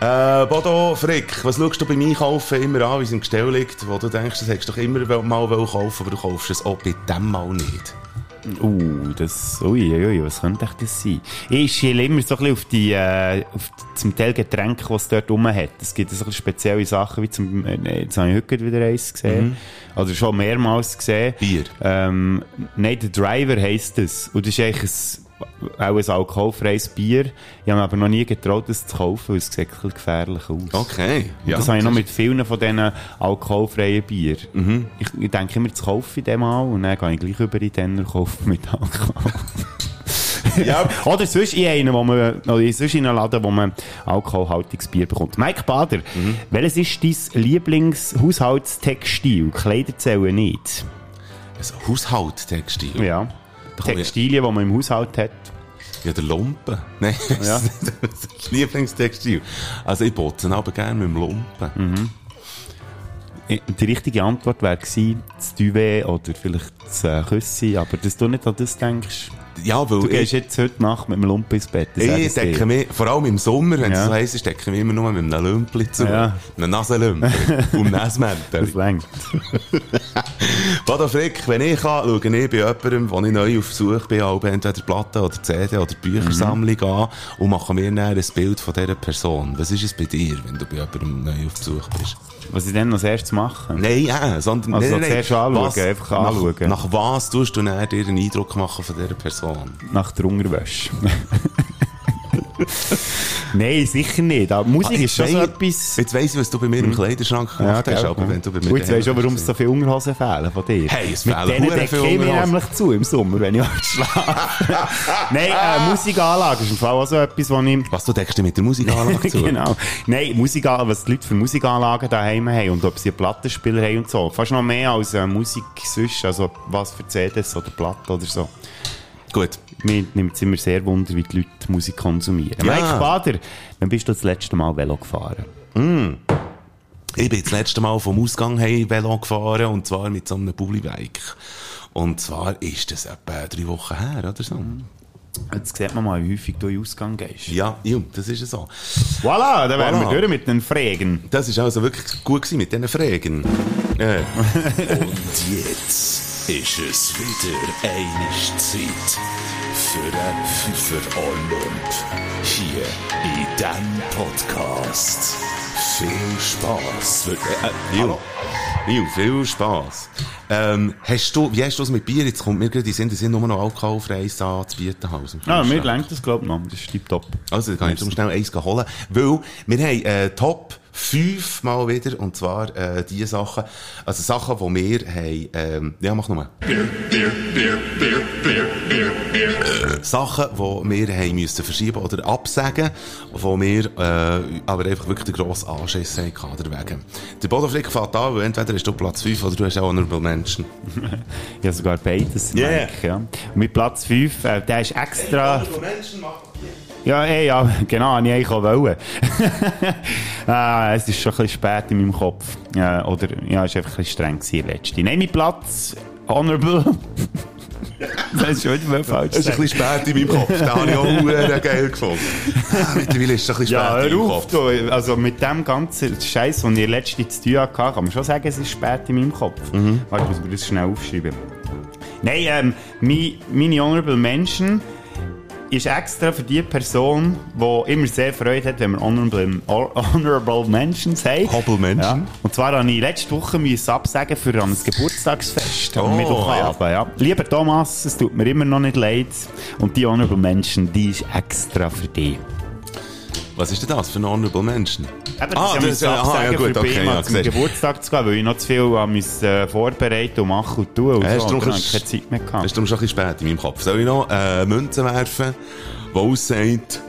Äh, Bodo, Frick, was schaust du beim Einkaufen immer an, wie es im Gestell liegt, wo du denkst, das hättest du doch immer mal kaufen, aber du kaufst es auch bei dem Mal nicht? Uh, das, ui, ui, ui, was könnte das sein? Ich schiele immer so ein bisschen auf die, äh, auf die, zum Teil Getränke, die es dort rum hat. Es gibt so ein bisschen spezielle Sachen, wie zum, äh, nee, jetzt habe ich heute wieder eins gesehen. Oder schon mehrmals gesehen. Bier. Ähm, nein, der Driver heisst es. Und das ist eigentlich ein, auch ein alkoholfreies Bier. Ich habe mir aber noch nie getraut, das zu kaufen, weil es sieht gefährlich aus. Okay. Und das habe ich noch mit vielen von diesen alkoholfreien Bier. Ich, ich denke immer, das kaufe ich dem mal und dann gehe ich gleich über in den und kaufe mit Alkohol. <laughs> Ja. Oder sonst in einen, wo man, oder sonst in einen Laden, wo man alkoholhaltiges Bier bekommt. Mike Bader, welches ist dein Lieblingshaushaltstextil? Kleider zählen nicht. Ein Haushalttextil. Ja. Textilien, die man im Haushalt hat. Ja, der Lumpen. <laughs> Nein, Ja. das Lieblingstextil. Also ich putze aber gerne mit dem Lumpen. Mhm. Die richtige Antwort wäre gewesen, das Duvet oder vielleicht das äh, Küssi, aber dass du nicht an das denkst. Ja, weil Du ich, gehst jetzt heute Nacht mit dem Lumpen ins Bett. ich ich decke mich, vor allem im Sommer, wenn es Ja. so heiß ist, decke ich mich immer nur mit einem Lümpli zu. Ja. Einem Nasenlümpli. <laughs> und einem. Das längt. <laughs> Bodo Frick, wenn ich kann, schaue ich bei jemandem, wo ich neu auf Besuch bin, auch entweder Platten oder CD oder Büchersammlung an und mache mir dann ein Bild von dieser Person. Was ist es bei dir, wenn du bei jemandem neu auf Besuch bist? Was ich dann als erstes mache? Nein, ja, sondern Also nein, nein, zuerst anschauen, was- einfach nach, anschauen. Nach was tust du dann dir einen Eindruck machen von dieser Person? Nach der Unterwäsche. Nein, sicher nicht. Aber Musik Ah, ist schon so etwas... Jetzt weiss ich, was du bei mir im Kleiderschrank gemacht hast, gell, aber ja. wenn du bei mir Und jetzt weisst du, warum es so viele Unterhosen fehlen von dir. Hey, es Mit fehlen denen decke ich mich nämlich zu im Sommer, wenn ich schlafe. <laughs> Nein, äh, Musikanlage ist im Fall auch so etwas, was ich... Was, du deckst dir mit der Musikanlage <laughs> zu? genau. Nein, Musikanlagen, was die Leute für Musikanlagen daheim haben und ob sie einen Plattenspieler haben und so. Fast noch mehr als äh, Musik sonst, also was für CDs oder Platten oder so. Gut. Mir nimmt es immer sehr Wunder, wie die Leute Musik konsumieren. Ja. Mike Bader, wann bist du das letzte Mal Velo gefahren? Ich bin das letzte Mal vom Ausgang hey Velo gefahren und zwar mit so einem Bullybike. Und zwar ist das etwa drei Wochen her oder so. Jetzt sieht man mal, wie häufig du in den Ausgang gehst. Ja, ja, das ist so. Voilà, dann wären Voilà. wir durch mit den Fragen. Das ist also wirklich gut gewesen mit diesen Fragen. Äh. <laughs> und jetzt ist es wieder eine Zeit für den Fünfer Olymp hier in diesem Podcast. Viel Spass. Für, äh, äh, Neil, viel Spass. Ähm, hast du, wie hast du es mit Bier? Jetzt kommt mir gerade den Sinn, sind nur noch alkoholfreies da zu bieten. Also, Ah, mir lenkt das, glaube ich, noch. Das ist tipptopp. Also, dann kann ich zum schnell eins holen. Weil, wir haben, äh, Top 5 mal wieder, und zwar, äh, die Sachen, also Sachen, die wir haben, ähm, ja, mach nochmal. Sachen, die wir haben müssen verschieben oder absagen, wo wir, äh, aber einfach wirklich den grossen Anschiss hatten, wegen. Der Bodenflick fällt an, weil entweder hast du Platz 5 oder du hast auch Honorable Menschen. <laughs> Habe sogar beides. Yeah. Mike, ja. Und mit Platz 5, äh, der ist extra... Ja, ey, ja, <laughs> genau, ich eigentlich auch wollen. <laughs> ah, es ist schon ein bisschen spät in meinem Kopf. Ja, oder, ja, es war einfach ein bisschen streng gewesen, letzte. Nein, mein Platz, Honorable. <laughs> das ist schon wieder falsch. Das ist ein bisschen spät in meinem Kopf. Den habe ich auch geil gefunden. Ah, mittlerweile ist es ein bisschen Ja, spät in meinem Kopf. du. Also mit dem ganzen Scheiß, den ich letztens zu tun hatte, kann man schon sagen, es ist spät in meinem Kopf. Mhm. Warte, ich muss mir das schnell aufschreiben. Nein, ähm, mein, meine Honorable Mention ist extra für die Person, die immer sehr Freude hat, wenn wir Honorable, honorable Mentions haben. Honorable Mention. Ja. Und zwar habe ich letzte Woche müssen absagen für ein Geburtstagsfest am Oh, Mittwochabend. Ja. Lieber Thomas, es tut mir immer noch nicht leid. Und die Honorable Mention, die ist extra für dich. Was ist denn das für ein Honorable Menschen? Eben, Ah, das ist ja, aha, ja, gut, okay, ja, du. Geburtstag zu gehen, weil ich noch zu viel an mich äh, vorbereiten und machen und tun. Und ist so. Und dann keine Zeit mehr gehabt. ist darum schon ein bisschen spät in meinem Kopf. Soll ich noch äh, Münzen werfen, die aussagt,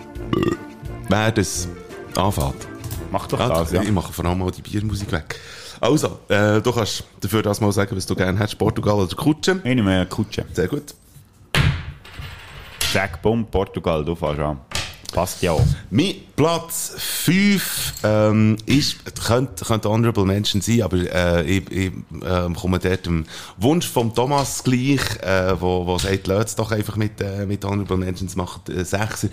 wer das anfängt? Mach doch Ja, das, ja. Ich mache vor allem mal die Biermusik weg. Also, äh, du kannst dafür das mal sagen, was du gerne hättest, Portugal oder Kutsche. Ich nehme Kutsche. Sehr gut. Zack, bumm, Portugal, du fährst an. Passt ja auch. Mein Platz 5 ähm, ist, könnte, könnte Honorable Mention sein, aber äh, ich, ich ähm, komme dort dem Wunsch vom Thomas gleich, äh, wo, wo sagt, lasst doch einfach mit, äh, mit Honorable Mentions machen, äh, Sechser.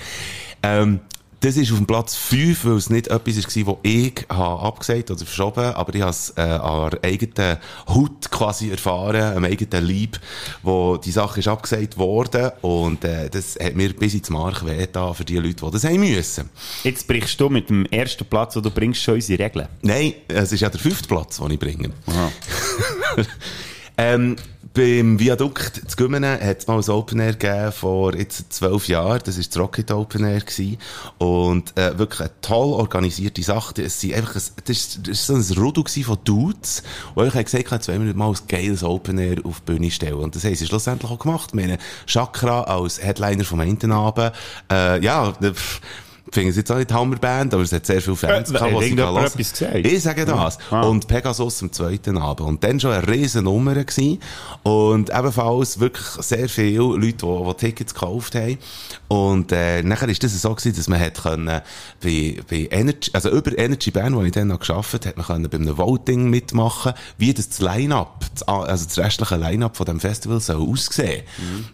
Ähm, das ist auf dem Platz 5, weil es nicht etwas war, das ich habe abgesagt oder verschoben aber ich habe es äh, an der eigenen Haut quasi erfahren, am eigenen Leib, wo die Sache ist abgesagt worden und äh, das hat mir bis ins Mark wehgetan für die Leute, die das haben müssen. Jetzt brichst du mit dem ersten Platz, und du bringst schon unsere Regeln. Nein, es ist ja der fünfte Platz, den ich bringe. <laughs> ähm, beim Viadukt zu Gümmenen hat es mal ein Open Air gegeben vor jetzt zwölf Jahren. Das war das Rocket Open Air. Gewesen. Und äh, wirklich eine toll organisierte Sache. Es sind einfach ein, das, ist so ein Rudel von Dudes, die euch gesagt haben, jetzt wollen wir mal ein geiles Open Air auf die Bühne stellen. Und das haben sie schlussendlich auch gemacht. Ich meine, Chakra als Headliner vom einen Abend. Äh, ja, pff, ich finde es jetzt auch nicht Hammerband, aber es hat sehr viele Fans Äh, gehabt, die sie etwas gesagt? Ich sage das. Ah. Und Pegasus am zweiten Abend. Und dann schon eine riesen Nummer gewesen. Und ebenfalls wirklich sehr viele Leute, die, die Tickets gekauft haben. Und, äh, nachher ist das so gewesen, dass man hat können, bei, bei Energy, also über Energy Band, wo ich dann noch gearbeitet hat man können bei einem Voting mitmachen, wie das, das Line-Up, also das restliche Line-Up von dem Festival soll aussehen.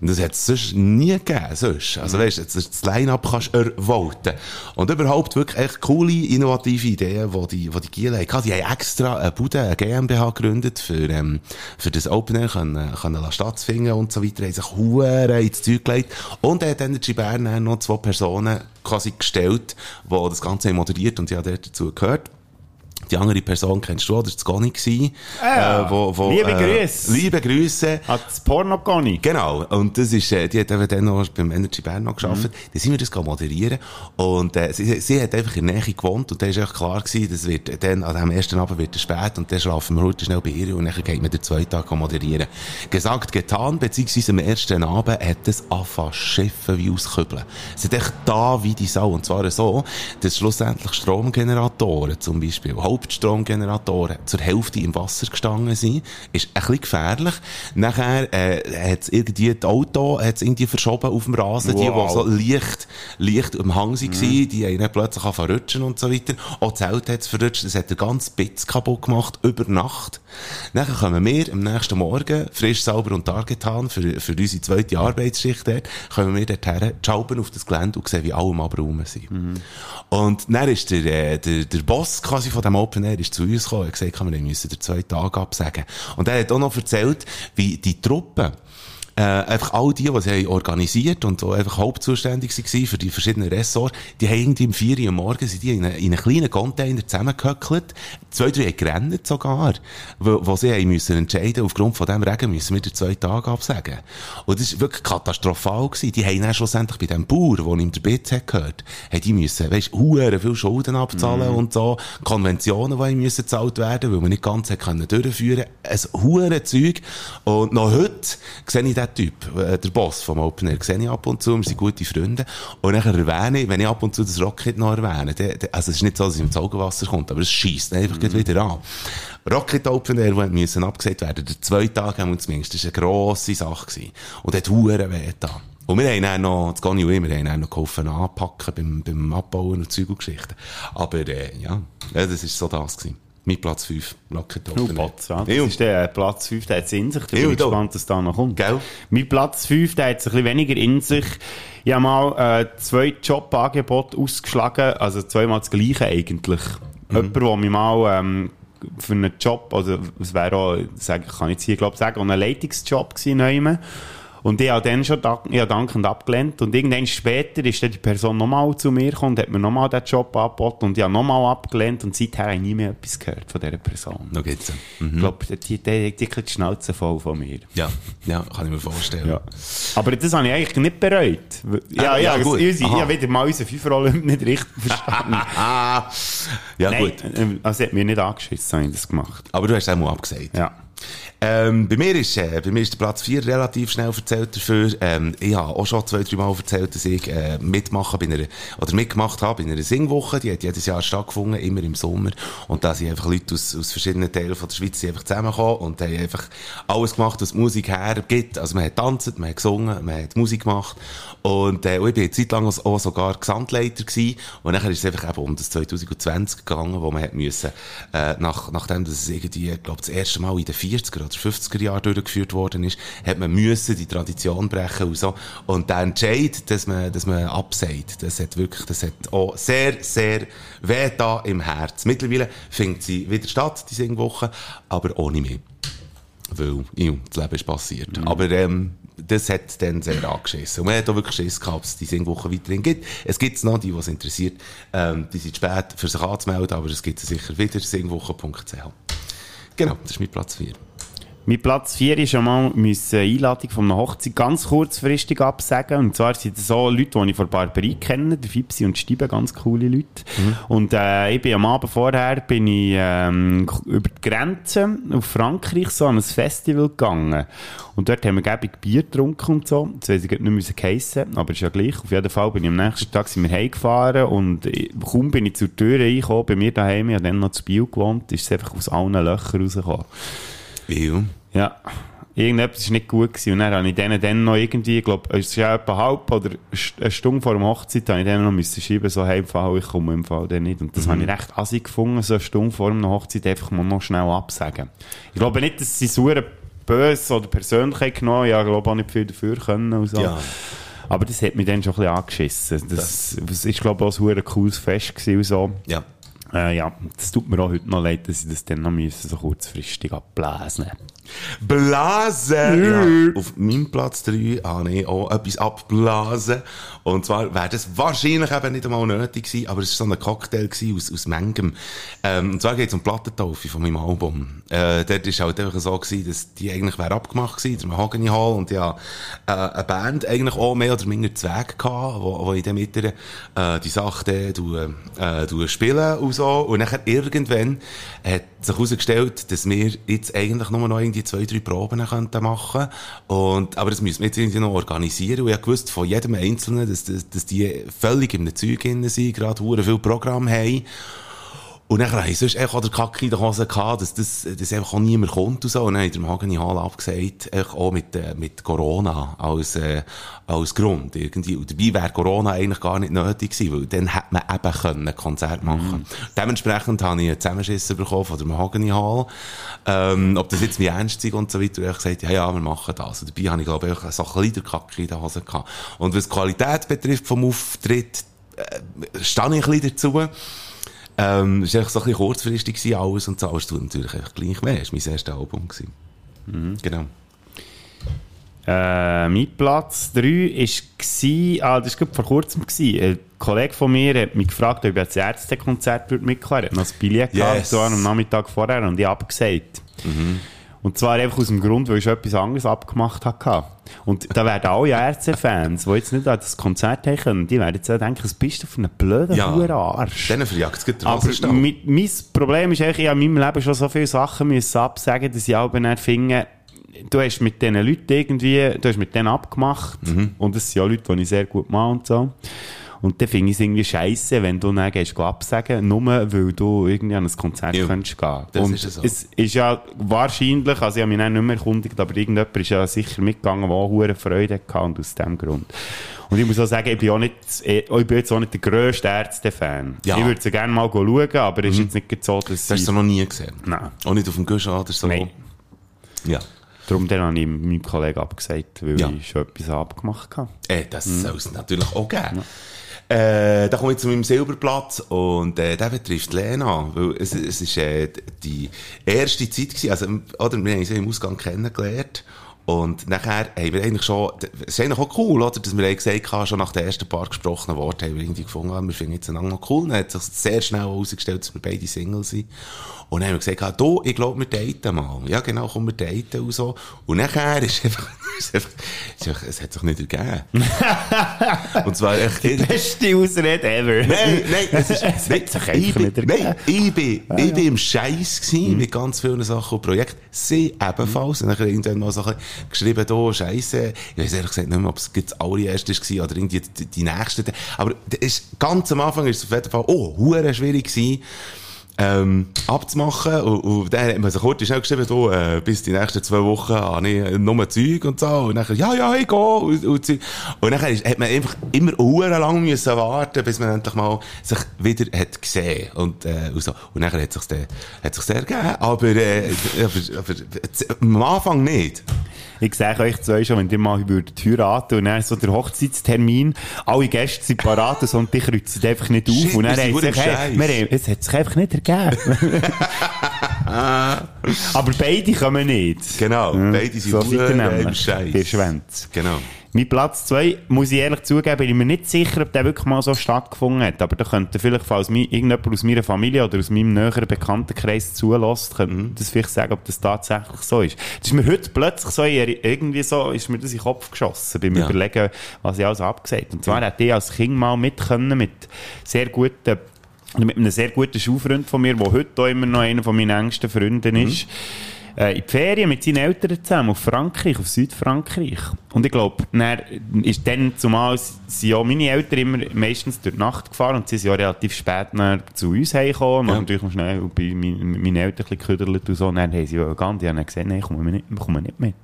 Und das hat es sonst nie gegeben, sonst. Also weißt du, das, Line-Up kannst du ervoten. Und überhaupt wirklich echt coole, innovative Ideen, die die, die, die Giele hatten. Die haben extra eine Bude, eine GmbH gegründet, für, ähm, für das Open Air können, können stattfinden und so weiter. Haben sich Huren ins Zeug gelegt. Und er hat Energy Bern noch zwei Personen quasi gestellt, die das Ganze moderiert und ich habe dazu gehört. Die andere Person kennst du, auch, das Goni gewesen. Ah, äh, wo, wo, liebe äh, Grüße. Liebe Grüße. Hat das Porno Conny? Genau. Und das ist, äh, die hat eben dann noch beim Energy Bern noch gearbeitet. Dann sind wir das moderieren. Und, äh, sie, sie hat einfach in der Nähe gewohnt. Und da ist echt klar gewesen, das wird, dann, an dem ersten Abend wird es spät. Und dann schlafen wir heute schnell bei ihr. Und dann geht man den zweiten Tag moderieren. Gesagt, getan. Beziehungsweise am ersten Abend hat es angefangen schiffen wie auskübeln. Es hat echt da wie die Sau. Und zwar so, dass schlussendlich Stromgeneratoren zum Beispiel, Hauptstromgeneratoren zur Hälfte im Wasser gestanden sind. Ist ein bisschen gefährlich. Nachher, äh, hat's irgendwie, das Auto hat's irgendwie verschoben auf dem Rasen. Die, Wow. die so leicht, leicht am Hang waren, die haben dann plötzlich angefangen zu rutschen und so weiter. Auch das Zelt hat's verrutscht. Das hat den ganzen Bitz kaputt gemacht, über Nacht. Nachher kommen wir am nächsten Morgen, frisch, sauber und targetan, für, für unsere zweite Arbeitsschicht dort, kommen wir dorthin, schalpen auf das Gelände und sehen, wie alle am sind. Und dann ist der, äh, der, der Boss quasi von dem Open Air ist zu uns gekommen und gesagt, wir müssen dir zwei Tage absagen. Und er hat auch noch erzählt, wie die Truppe, äh, einfach all die, die sie haben organisiert und die einfach hauptzuständig waren für die verschiedenen Ressorts, die haben irgendwie um 4 Uhr am Morgen sind die in, einen- in einen kleinen Container zusammengehöckelt. Zwei, drei haben gerannt sogar, wo, wo sie haben müssen entscheiden, aufgrund von dem Regen müssen wir dir zwei Tage absagen. Und das war wirklich katastrophal gewesen. Die haben dann schlussendlich bei dem Bauer, der ihm der Bitz hat gehört, haben die müssen, weisst, huere viel Schulden abzahlen und so, Konventionen, die müssen gezahlt werden, weil man nicht ganz hat können durchführen. Ein hure Zeug. Und noch heute sehe ich den Typ, äh, der Boss vom Open Air, sehe ich ab und zu, wir sind gute Freunde. Und nachher erwähne ich, wenn ich ab und zu das Rocket noch erwähne, der, der, also es ist nicht so, dass es ins Augenwasser kommt, aber es schießt einfach gleich wieder an. Rocket Open Air, müssen abgesagt werden, der zwei Tage haben wir zumindest, das war eine grosse Sache gewesen. Und hat hure weh da. Und wir haben dann noch, das Goni und ich, wir haben dann noch geholfen anpacken beim, beim Abbauen und Zeug und Geschichten. Aber, äh, ja, ja, das ist so das gewesen. Mit Platz 5, Rocket Oh, Open Air. Platz, ja. Das ist der äh, Platz 5, der hat es in sich. Da bin ich gespannt, was da noch kommt. Gell? Mein Platz 5, der hat es ein bisschen weniger in sich. Ich habe mal äh, zwei Jobangebote ausgeschlagen, also zweimal das gleiche eigentlich. Mhm. Jemand, der mich mal ähm, für einen Job, also es wäre auch, sag, ich kann jetzt hier glaube sagen, auch ein Leitungsjob gewesen. Und ich habe dann schon dank, ich dankend abgelehnt. Und irgendwann später ist dann die Person nochmal zu mir gekommen und hat mir nochmal den Job angeboten. Und ich habe nochmal abgelehnt. Und seither habe ich nie mehr etwas gehört von dieser Person. Noch geht's. Ich glaube, die, die, die, die hat die Schnauze voll von mir. Ja, ja, kann ich mir vorstellen. Ja. Aber das habe ich eigentlich nicht bereut. Ja, Ah, ja, ja, gut. Ich Aha. habe wieder mal unseren Fünfer-Olymp <laughs> nicht richtig verstanden. <laughs> Ja, Nein, gut. äh, also hat mir nicht angeschissen, habe ich das gemacht. Aber du hast es auch mal abgesagt. Ja. Ähm, bei mir ist, äh, bei mir ist der Platz 4 relativ schnell erzählt dafür. Ähm, ich habe auch schon zwei, drei Mal erzählt, dass ich, äh, mitmachen bei einer, oder mitgemacht habe bei einer Singwoche. Die hat jedes Jahr stattgefunden, immer im Sommer. Und da sind einfach Leute aus, aus verschiedenen Teilen von der Schweiz einfach zusammengekommen und haben einfach alles gemacht, was Musik hergibt. Also man hat tanzt, man hat gesungen, man hat Musik gemacht. Und, äh, und ich bin eine Zeit lang auch sogar Gesamtleiter gewesen. Und nachher ist es einfach eben um das 2020 gegangen, wo man hat müssen, äh, nach, nachdem das irgendwie, glaube, das erste Mal in den 40er oder 50er Jahren durchgeführt worden ist, hat man müssen die Tradition brechen und so. Und der Entscheid, dass man, dass man absagt, das hat wirklich, das hat auch sehr, sehr weh da im Herz. Mittlerweile findet sie wieder statt, die Singwoche, aber ohne mich. Weil, ja, das Leben ist passiert. Aber, ähm, das hat dann sehr angeschissen. Und man hat auch wirklich Schiss gehabt, dass es die Singwoche weiterhin gibt. Es gibt noch, die, die es interessiert, ähm, die sind spät für sich anzumelden, aber es gibt sie sicher wieder, singwoche.ch. Genau, das ist mein Platz 4. Mein Platz 4 ist einmal müssen Einladung von einer Hochzeit ganz kurzfristig absagen. Und zwar sind das so Leute, die ich von Barberie kenne, der Fipsi und Stiebe, ganz coole Leute. Und äh, ich bin am Abend vorher bin ich, ähm, über die Grenze auf Frankreich so an ein Festival gegangen. Und dort haben wir gäbig Bier getrunken und so. Jetzt weiss ich nicht, wie es heissen, aber ist ja gleich. Auf jeden Fall bin ich am nächsten Tag sind wir heimgefahren und ich- kaum bin ich zur Tür reingekommen, bei mir daheim, ich habe dann noch zu Biel gewohnt, ist es einfach aus allen Löchern rausgekommen. Weil, Ja. Irgendetwas war nicht gut gewesen. Und dann habe ich denen dann noch irgendwie, ich glaube, es ist ja etwa halb oder eine Stunde vor der Hochzeit, habe ich denen noch müssen schreiben, so heimfahren, ich komme im Fall dann nicht. Und das habe ich recht assig gefunden, so eine Stunde vor einer Hochzeit einfach mal noch schnell absagen. Ich glaube nicht, dass sie so böse oder persönlich haben genommen, ja, ich glaube auch nicht viel dafür können und so. Ja. Aber das hat mich dann schon ein bisschen angeschissen. Das, das ist, glaube ich, auch ein cooles Fest gewesen und so. ja. Äh, ja, das tut mir auch heute noch leid, dass ich das dann noch müssen, so kurzfristig abblasen Blasen! Ja. Auf meinem Platz 3 habe ich auch etwas abblasen. Und zwar wäre das wahrscheinlich eben nicht einmal nötig gewesen, aber es war so ein Cocktail aus, aus Mengem. Ähm, und zwar geht es um die Plattentaufe von meinem Album. Äh, dort war halt einfach so gewesen, dass die eigentlich wäre abgemacht gewesen, der Mahogany Hall, und ja, äh, eine Band eigentlich auch mehr oder minder Zweck gehabt, wo, wo ich dann mit ihr, äh, die Sache dann, du, äh, du spielen und so. Und nachher irgendwann hat sich herausgestellt, dass wir jetzt eigentlich nur noch irgendwie zwei, drei Proben könnten machen. Und, aber das müssen wir jetzt irgendwie noch organisieren. Und ich wusste von jedem Einzelnen, dass, dass, dass die völlig im Zeug sind, gerade viel Programm haben. Und dann habe ich sonst einfach den Kacke in der Hose gehabt, dass das, dass einfach auch niemand kommt und so. Und dann hat der Magni Hall abgesagt, auch mit, äh, mit Corona als, äh, als Grund irgendwie. Und dabei wäre Corona eigentlich gar nicht nötig gewesen, weil dann hätte man eben können ein Konzert machen Dementsprechend habe ich einen Zusammenschiss bekommen von der Mahogany Hall, ähm, ob das jetzt wie ernst ist und so weiter. Und ich habe gesagt, ja, ja, wir machen das. Und dabei habe ich, glaube ich, auch so ein bisschen Kacke in der Hose gehabt. Und was die Qualität betrifft vom Auftritt, äh, stehe ich ein bisschen dazu. Ähm, es war so ein bisschen kurzfristig alles und es tut natürlich einfach gleich weh. Es war mein erstes Album. Gewesen. Genau. Äh, mein Platz 3 war, ah, das war vor kurzem, gewesen. ein Kollege von mir hat mich gefragt, ob ich das Ärztekonzert mitklappen würde. Ich hatte noch ein Billett gehabt, Yes. so am Nachmittag vorher und ich habe abgesagt. Und zwar einfach aus dem Grund, weil ich schon etwas anderes abgemacht hatte. Und da werden alle Ärzte-Fans, die jetzt nicht an das Konzert haben können, die werden jetzt auch denken, was bist du für einen blöden Ja. Arsch. Dann verjagt es Aber mein, mein Problem ist eigentlich, ich habe in meinem Leben schon so viele Sachen müssen absagen, dass ich auch dann finde, du hast mit diesen Leuten irgendwie, du hast mit denen abgemacht und es sind ja Leute, die ich sehr gut mache und so. Und dann finde ich es irgendwie scheiße, wenn du dann gehst, go absagen, nur weil du irgendwie an ein Konzert Ja, könntest gehen. das und ist so. es ist ja wahrscheinlich, also ich habe mich dann nicht mehr erkundigt, aber irgendjemand ist ja sicher mitgegangen, der auch hohe Freude hatte und aus dem Grund. Und ich muss auch sagen, ich bin auch nicht, eh, ich bin jetzt auch nicht der grösste Ärzte-Fan. Ja. Mhm. Ich würde sie gerne mal schauen, aber es ist jetzt nicht so, dass Das hast du noch nie gesehen? Nein. Auch nicht auf dem Guschen oder so? Nein. Ja. Darum dann habe ich meinem Kollegen abgesagt, weil Ja. ich schon etwas abgemacht habe. Äh, das soll es natürlich auch geben. Äh, da komme ich zu meinem Silberplatz und äh, der betrifft Lena, weil es, es äh, die erste Zeit gewesen, also, oder, wir haben sie im Ausgang kennengelernt und nachher haben wir eigentlich schon, es ist eigentlich auch cool, oder, dass wir gesagt haben, schon nach den ersten paar gesprochenen Worten haben wir irgendwie gefunden, ah, wir finden jetzt einander noch cool, dann hat sich sehr schnell herausgestellt, dass wir beide Single sind und dann haben wir gesagt, ah, du, ich glaube, wir daten mal. Ja, genau, komm, wir daten und so. Und nachher ist einfach, <laughs> ist einfach, ist einfach es hat sich nicht ergeben. <laughs> und zwar echt, Beste Ausrede ever. Nein, nein, es ist, <laughs> Es hat sich einfach bin, nicht ergeben. nein, ich bin, ich bin im Scheiß gewesen, mit ganz vielen Sachen und Projekten. Sie ebenfalls. Und dann irgendwann mal so ein bisschen geschrieben, da, Scheiße. Ich weiß ehrlich gesagt nicht mehr, ob es jetzt das allererste war oder irgendwie die, die nächste. Aber ist, ganz am Anfang ist es auf jeden Fall, oh, hure schwierig gewesen. Ähm, abzumachen. Und, und dann hat man so kurz schnell geschrieben, du, äh, bis die nächsten zwei Wochen habe ich nur Zeug und so. Und dann, ja, ja, ich gehe. Und, und, Zeug. und dann hat man einfach immer hure lang müssen warten, bis man endlich mal sich wieder hat gesehen. Und, äh, und so. Und dann hat sich's dann, hat sich's ergeben. Aber, äh, aber, aber, am Anfang nicht. Ich sage euch zwei schon, wenn ihr mal würdet heiraten und dann so der Hochzeitstermin, alle Gäste sind parat und die kreuzen einfach nicht auf. Shit, und dann haben sie gesagt, hey, wir es hat sich einfach nicht ergeben. <laughs> Aber beide kommen nicht. Genau, beide sind so nämlich. im Scheiss. Ihr Schwänze. Genau. Mein Platz 2, muss ich ehrlich zugeben, bin ich mir nicht sicher, ob der wirklich mal so stattgefunden hat. Aber da könnte vielleicht, falls irgendjemand aus meiner Familie oder aus meinem näheren Bekanntenkreis zulässt, könnte Mhm. das vielleicht sagen, ob das tatsächlich so ist. Das ist mir heute plötzlich so, irgendwie so, ist mir das in den Kopf geschossen, beim Ja. Überlegen, was ich alles abgesagt Und zwar hätte ich als Kind mal mit können, mit sehr guten, oder mit einem sehr guten Schulfreund von mir, der heute auch immer noch einer von meinen engsten Freunden Mhm. ist, äh, in die Ferien mit seinen Eltern zusammen auf Frankreich, auf Südfrankreich. Und ich glaube, dann ist dann zumal sind ja meine Eltern immer meistens durch die Nacht gefahren und sie sind ja relativ spät zu uns heimgekommen. Ja. Natürlich noch schnell bei meinen Eltern ein bisschen geküdelt und so. Und dann haben sie ja die haben gesagt, nein, ich komme nicht, ich komme nicht mit.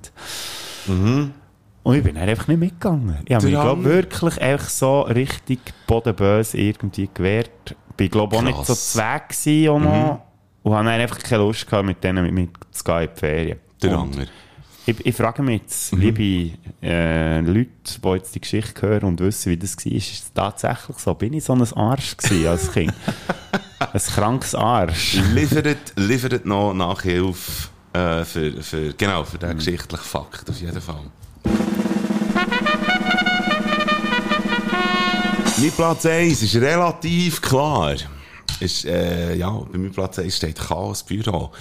Und ich bin dann einfach nicht mitgegangen. Ich habe mich, glaube wirklich einfach so richtig bodenböse irgendwie gewehrt. Bin, glaube auch nicht so zweck gewesen auch noch. Und habe einfach keine Lust gehabt, mit denen mit, mit zu gehen in die Ferien. Der Anger. ich, ich frage mich jetzt, Mhm. liebe äh, Leute, die jetzt die Geschichte hören und wissen, wie das war, ist es tatsächlich so? Bin ich so ein Arsch als Kind? <laughs> ein krankes Arsch. liefert, liefert noch Nachhilfe äh, für, für, genau, für Mhm. den geschichtlichen Fakt, auf jeden Fall. Mein Platz 1 ist relativ klar. Ist, äh, ja, bei meinem Platz 1 steht Chaos Büro.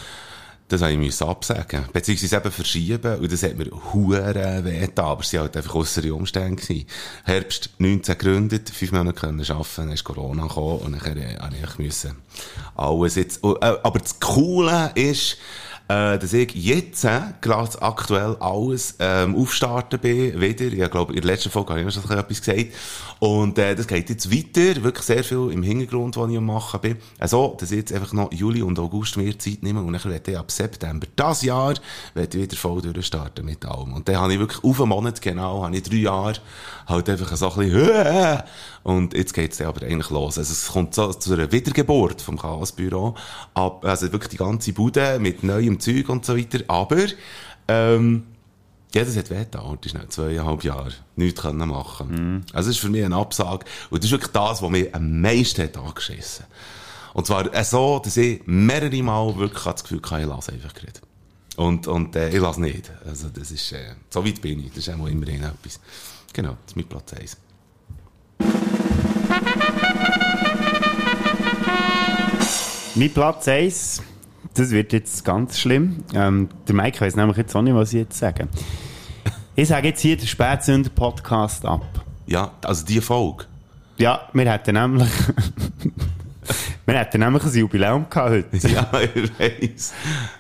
Das habe ich absagen. Beziehungsweise eben verschieben. Und das hat mir hure weh getan. Aber es waren halt einfach äußere Umstände. Gewesen. Herbst 19 gegründet, fünf Monate können arbeiten, dann ist Corona gekommen und dann habe ich alles jetzt, oh, äh, aber das Coole ist, äh, dass ich jetzt äh, gerade aktuell alles ähm, aufstarten bin, wieder. Ich glaube, in der letzten Folge habe ich schon etwas gesagt. Und äh, das geht jetzt weiter, wirklich sehr viel im Hintergrund, was ich am machen bin. Also, dass ich jetzt einfach noch Juli und August mehr Zeit nehme und dann werde ich ab September das Jahr ich wieder voll durchstarten mit allem. Und dann habe ich wirklich auf einen Monat genau, habe ich drei Jahre halt einfach so ein bisschen <laughs> und jetzt geht's dann aber eigentlich los. Also es kommt so zu einer Wiedergeburt vom Chaosbüro. Ab, also wirklich die ganze Bude mit neuem Zeug und so weiter. Aber, ähm, ja, das hat wehgetan. Das ist noch zweieinhalb Jahre. Nichts können machen. Also, das ist für mich eine Absage. Und das ist wirklich das, was mich am meisten hat angeschissen. Und zwar äh, so, dass ich mehrere Mal wirklich das Gefühl hatte, ich lasse einfach gerade. Und, und äh, ich lasse nicht. Also, das ist, äh, so weit bin ich. Das ist auch immerhin etwas. Genau, das ist mein Platz 1. Mein Platz 1, das wird jetzt ganz schlimm. Ähm, der Mike weiss nämlich jetzt auch nicht, was ich jetzt sage. Ich sage jetzt hier den Spätsünder-Podcast ab. Ja, also die Folge. Ja, wir hätten nämlich... wir hätten nämlich ein Jubiläum gehabt heute. <laughs> Ja, ich weiss.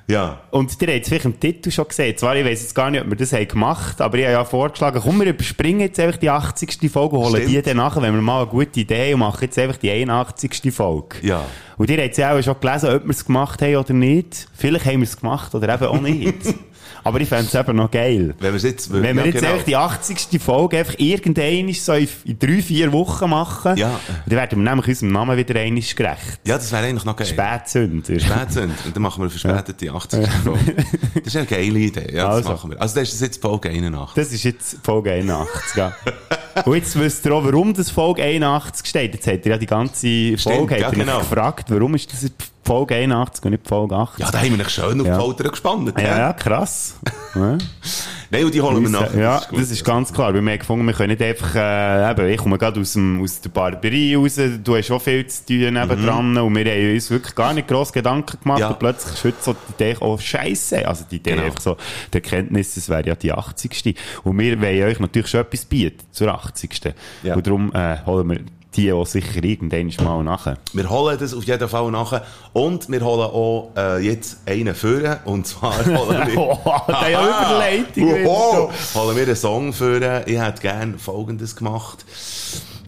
Ja. Und ihr habt es vielleicht im Titel schon gesehen. Zwar, ich weiss jetzt gar nicht, ob wir das haben gemacht aber ich habe ja vorgeschlagen, komm, wir überspringen jetzt einfach die 80. Folge und holen Stimmt. die dann nachher, wenn wir mal eine gute Idee haben und machen jetzt einfach die 81. Folge. Ja. Und ihr habt ja auch schon gelesen, ob wir es gemacht haben oder nicht. Vielleicht haben wir es gemacht oder eben auch nicht. <laughs> aber ich fände es eben noch geil. Wenn jetzt, Wenn wir ja, jetzt genau. einfach die 80. Folge einfach irgendein so in, in drei, vier Wochen machen, Ja. dann werden wir nämlich unserem Namen wieder einmal gerecht. Ja, das wäre eigentlich noch geil. Spätsünder. Spätsünder. Und dann machen wir eine verspätete 80. Folge. Das ist eine geile Idee. Ja, das Also. machen wir. Also, das ist jetzt Folge 81. Das ist jetzt Folge 81, ja. <laughs> Und jetzt wisst ihr auch, warum das Folge 81 steht. Jetzt habt ihr ja die ganze Folge ja, ihr mich genau. gefragt, warum ist das jetzt Folge 81 und nicht Folge 80? Ja, da haben wir dich schön auf Ja. die Folter gespannt. ja, ja, krass. Ja. <laughs> Nein, und die holen wir nachher. Ja, gut. das ist ganz klar. Weil wir haben gefunden, wir können nicht einfach, äh, eben, ich komme gerade aus, dem, aus der Barberie raus, du hast auch viel zu tun nebendran und wir haben uns wirklich gar nicht gross Gedanken gemacht Mhm. Ja. und plötzlich ist heute so die Idee, oh Scheiße, also die Idee Genau. einfach so, die Erkenntnis, es wäre ja die 80. Und wir wollen euch natürlich schon etwas bieten zur 80. Ja. Und darum äh, holen wir die auch sicher irgendwann mal nachher. Wir holen das auf jeden Fall nachher. Und wir holen auch äh, jetzt einen führen. Und zwar <laughs> holen wir... Oh, der ja Überleitung. Oho, holen wir einen Song führen. Ich hätte gerne Folgendes gemacht.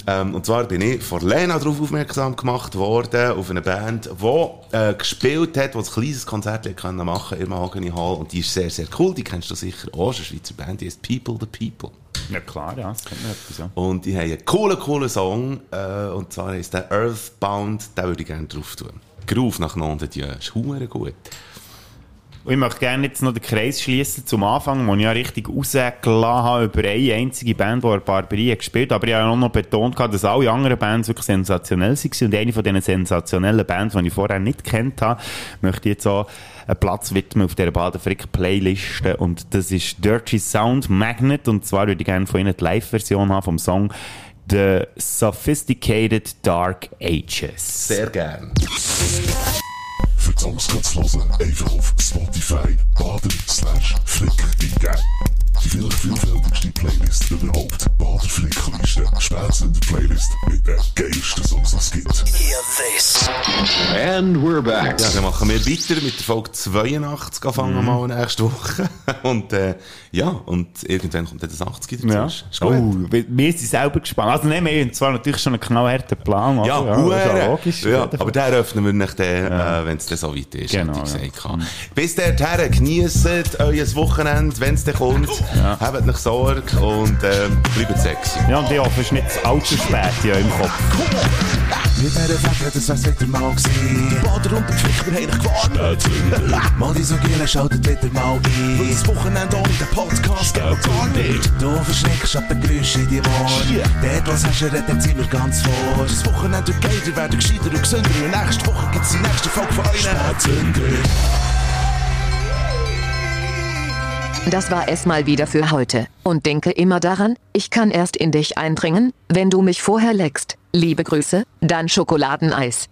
Ähm, und zwar bin ich von Lena darauf aufmerksam gemacht worden, auf eine Band, die äh, gespielt hat, die ein kleines Konzert können machen im Mahogany Hall. Und die ist sehr, sehr cool. Die kennst du sicher auch. Das ist eine Schweizer Band, die heißt People the People. Ja klar, ja, das kennt man etwas, ja. Und die haben einen coolen, coolen Song. Äh, und zwar ist der Earthbound. Den würde ich gerne drauf tun. Groove nach Nonde, die ist hure gut. Und ich möchte gerne jetzt noch den Kreis schließen zum Anfang, wo ich ja richtig rausgelassen habe über eine einzige Band, die Barbarie hat gespielt Aber ich habe auch noch betont, dass alle anderen Bands wirklich sensationell waren. Und eine von diesen sensationellen Bands, die ich vorher nicht kennt habe, möchte ich jetzt auch einen Platz widmen auf dieser Baden-Frick-Playliste. Und das ist Dirty Sound Magnet. Und zwar würde ich gerne von Ihnen die Live-Version haben vom Song The Sophisticated Dark Ages. Sehr gern. Songs hören, einfach auf Spotify baden slash flick eingeben. Vielfältigste Playlist überhaupt. Bader Flickliste. Spätsünder Playlist mit den geilsten Songs, es gibt. And we're back. Ja, dann machen wir weiter mit der Folge 82, anfangen wir mal nächste Woche. Und, äh, ja, und irgendwann kommt dann das 80 dazu. Ja. Ist gut. Oh, wir sind selber gespannt. Also, nein, wir haben zwar natürlich schon einen knallharten Plan. oder? Ja, ist ja logisch. Ja, aber den öffnen wir nicht, äh, wenn es dann so weit ist, Genau, hätte ich ja. Gesagt. Bis dahin, genießt euer Wochenende, wenn es dann kommt. Habt nicht Sorge und äh, bleibt sexy. ja, und ich hoffe, es ist nicht allzu spät in eurem Kopf. Mit dieser Fächer, das wär's wieder mal gewesen. Die Bader und der Pflicht, wir haben dich gewarnt. Mal die so Gielen, schaltet wieder mal ein. Weil das Wochenende ohne den Podcast geht gar nicht. Du verschreckst ab den Geräuschen in die Ohren. Dort, was hast du, redet sind wir ganz vor. Das Wochenende wird geil, ihr werdet gescheiter und gesünder. Und nächste Woche gibt's die nächste Folge von euch. Spätzünder. Das war es mal wieder für heute. Und denke immer daran, ich kann erst in dich eindringen, wenn du mich vorher leckst. Liebe Grüße, dein Schokoladeneis.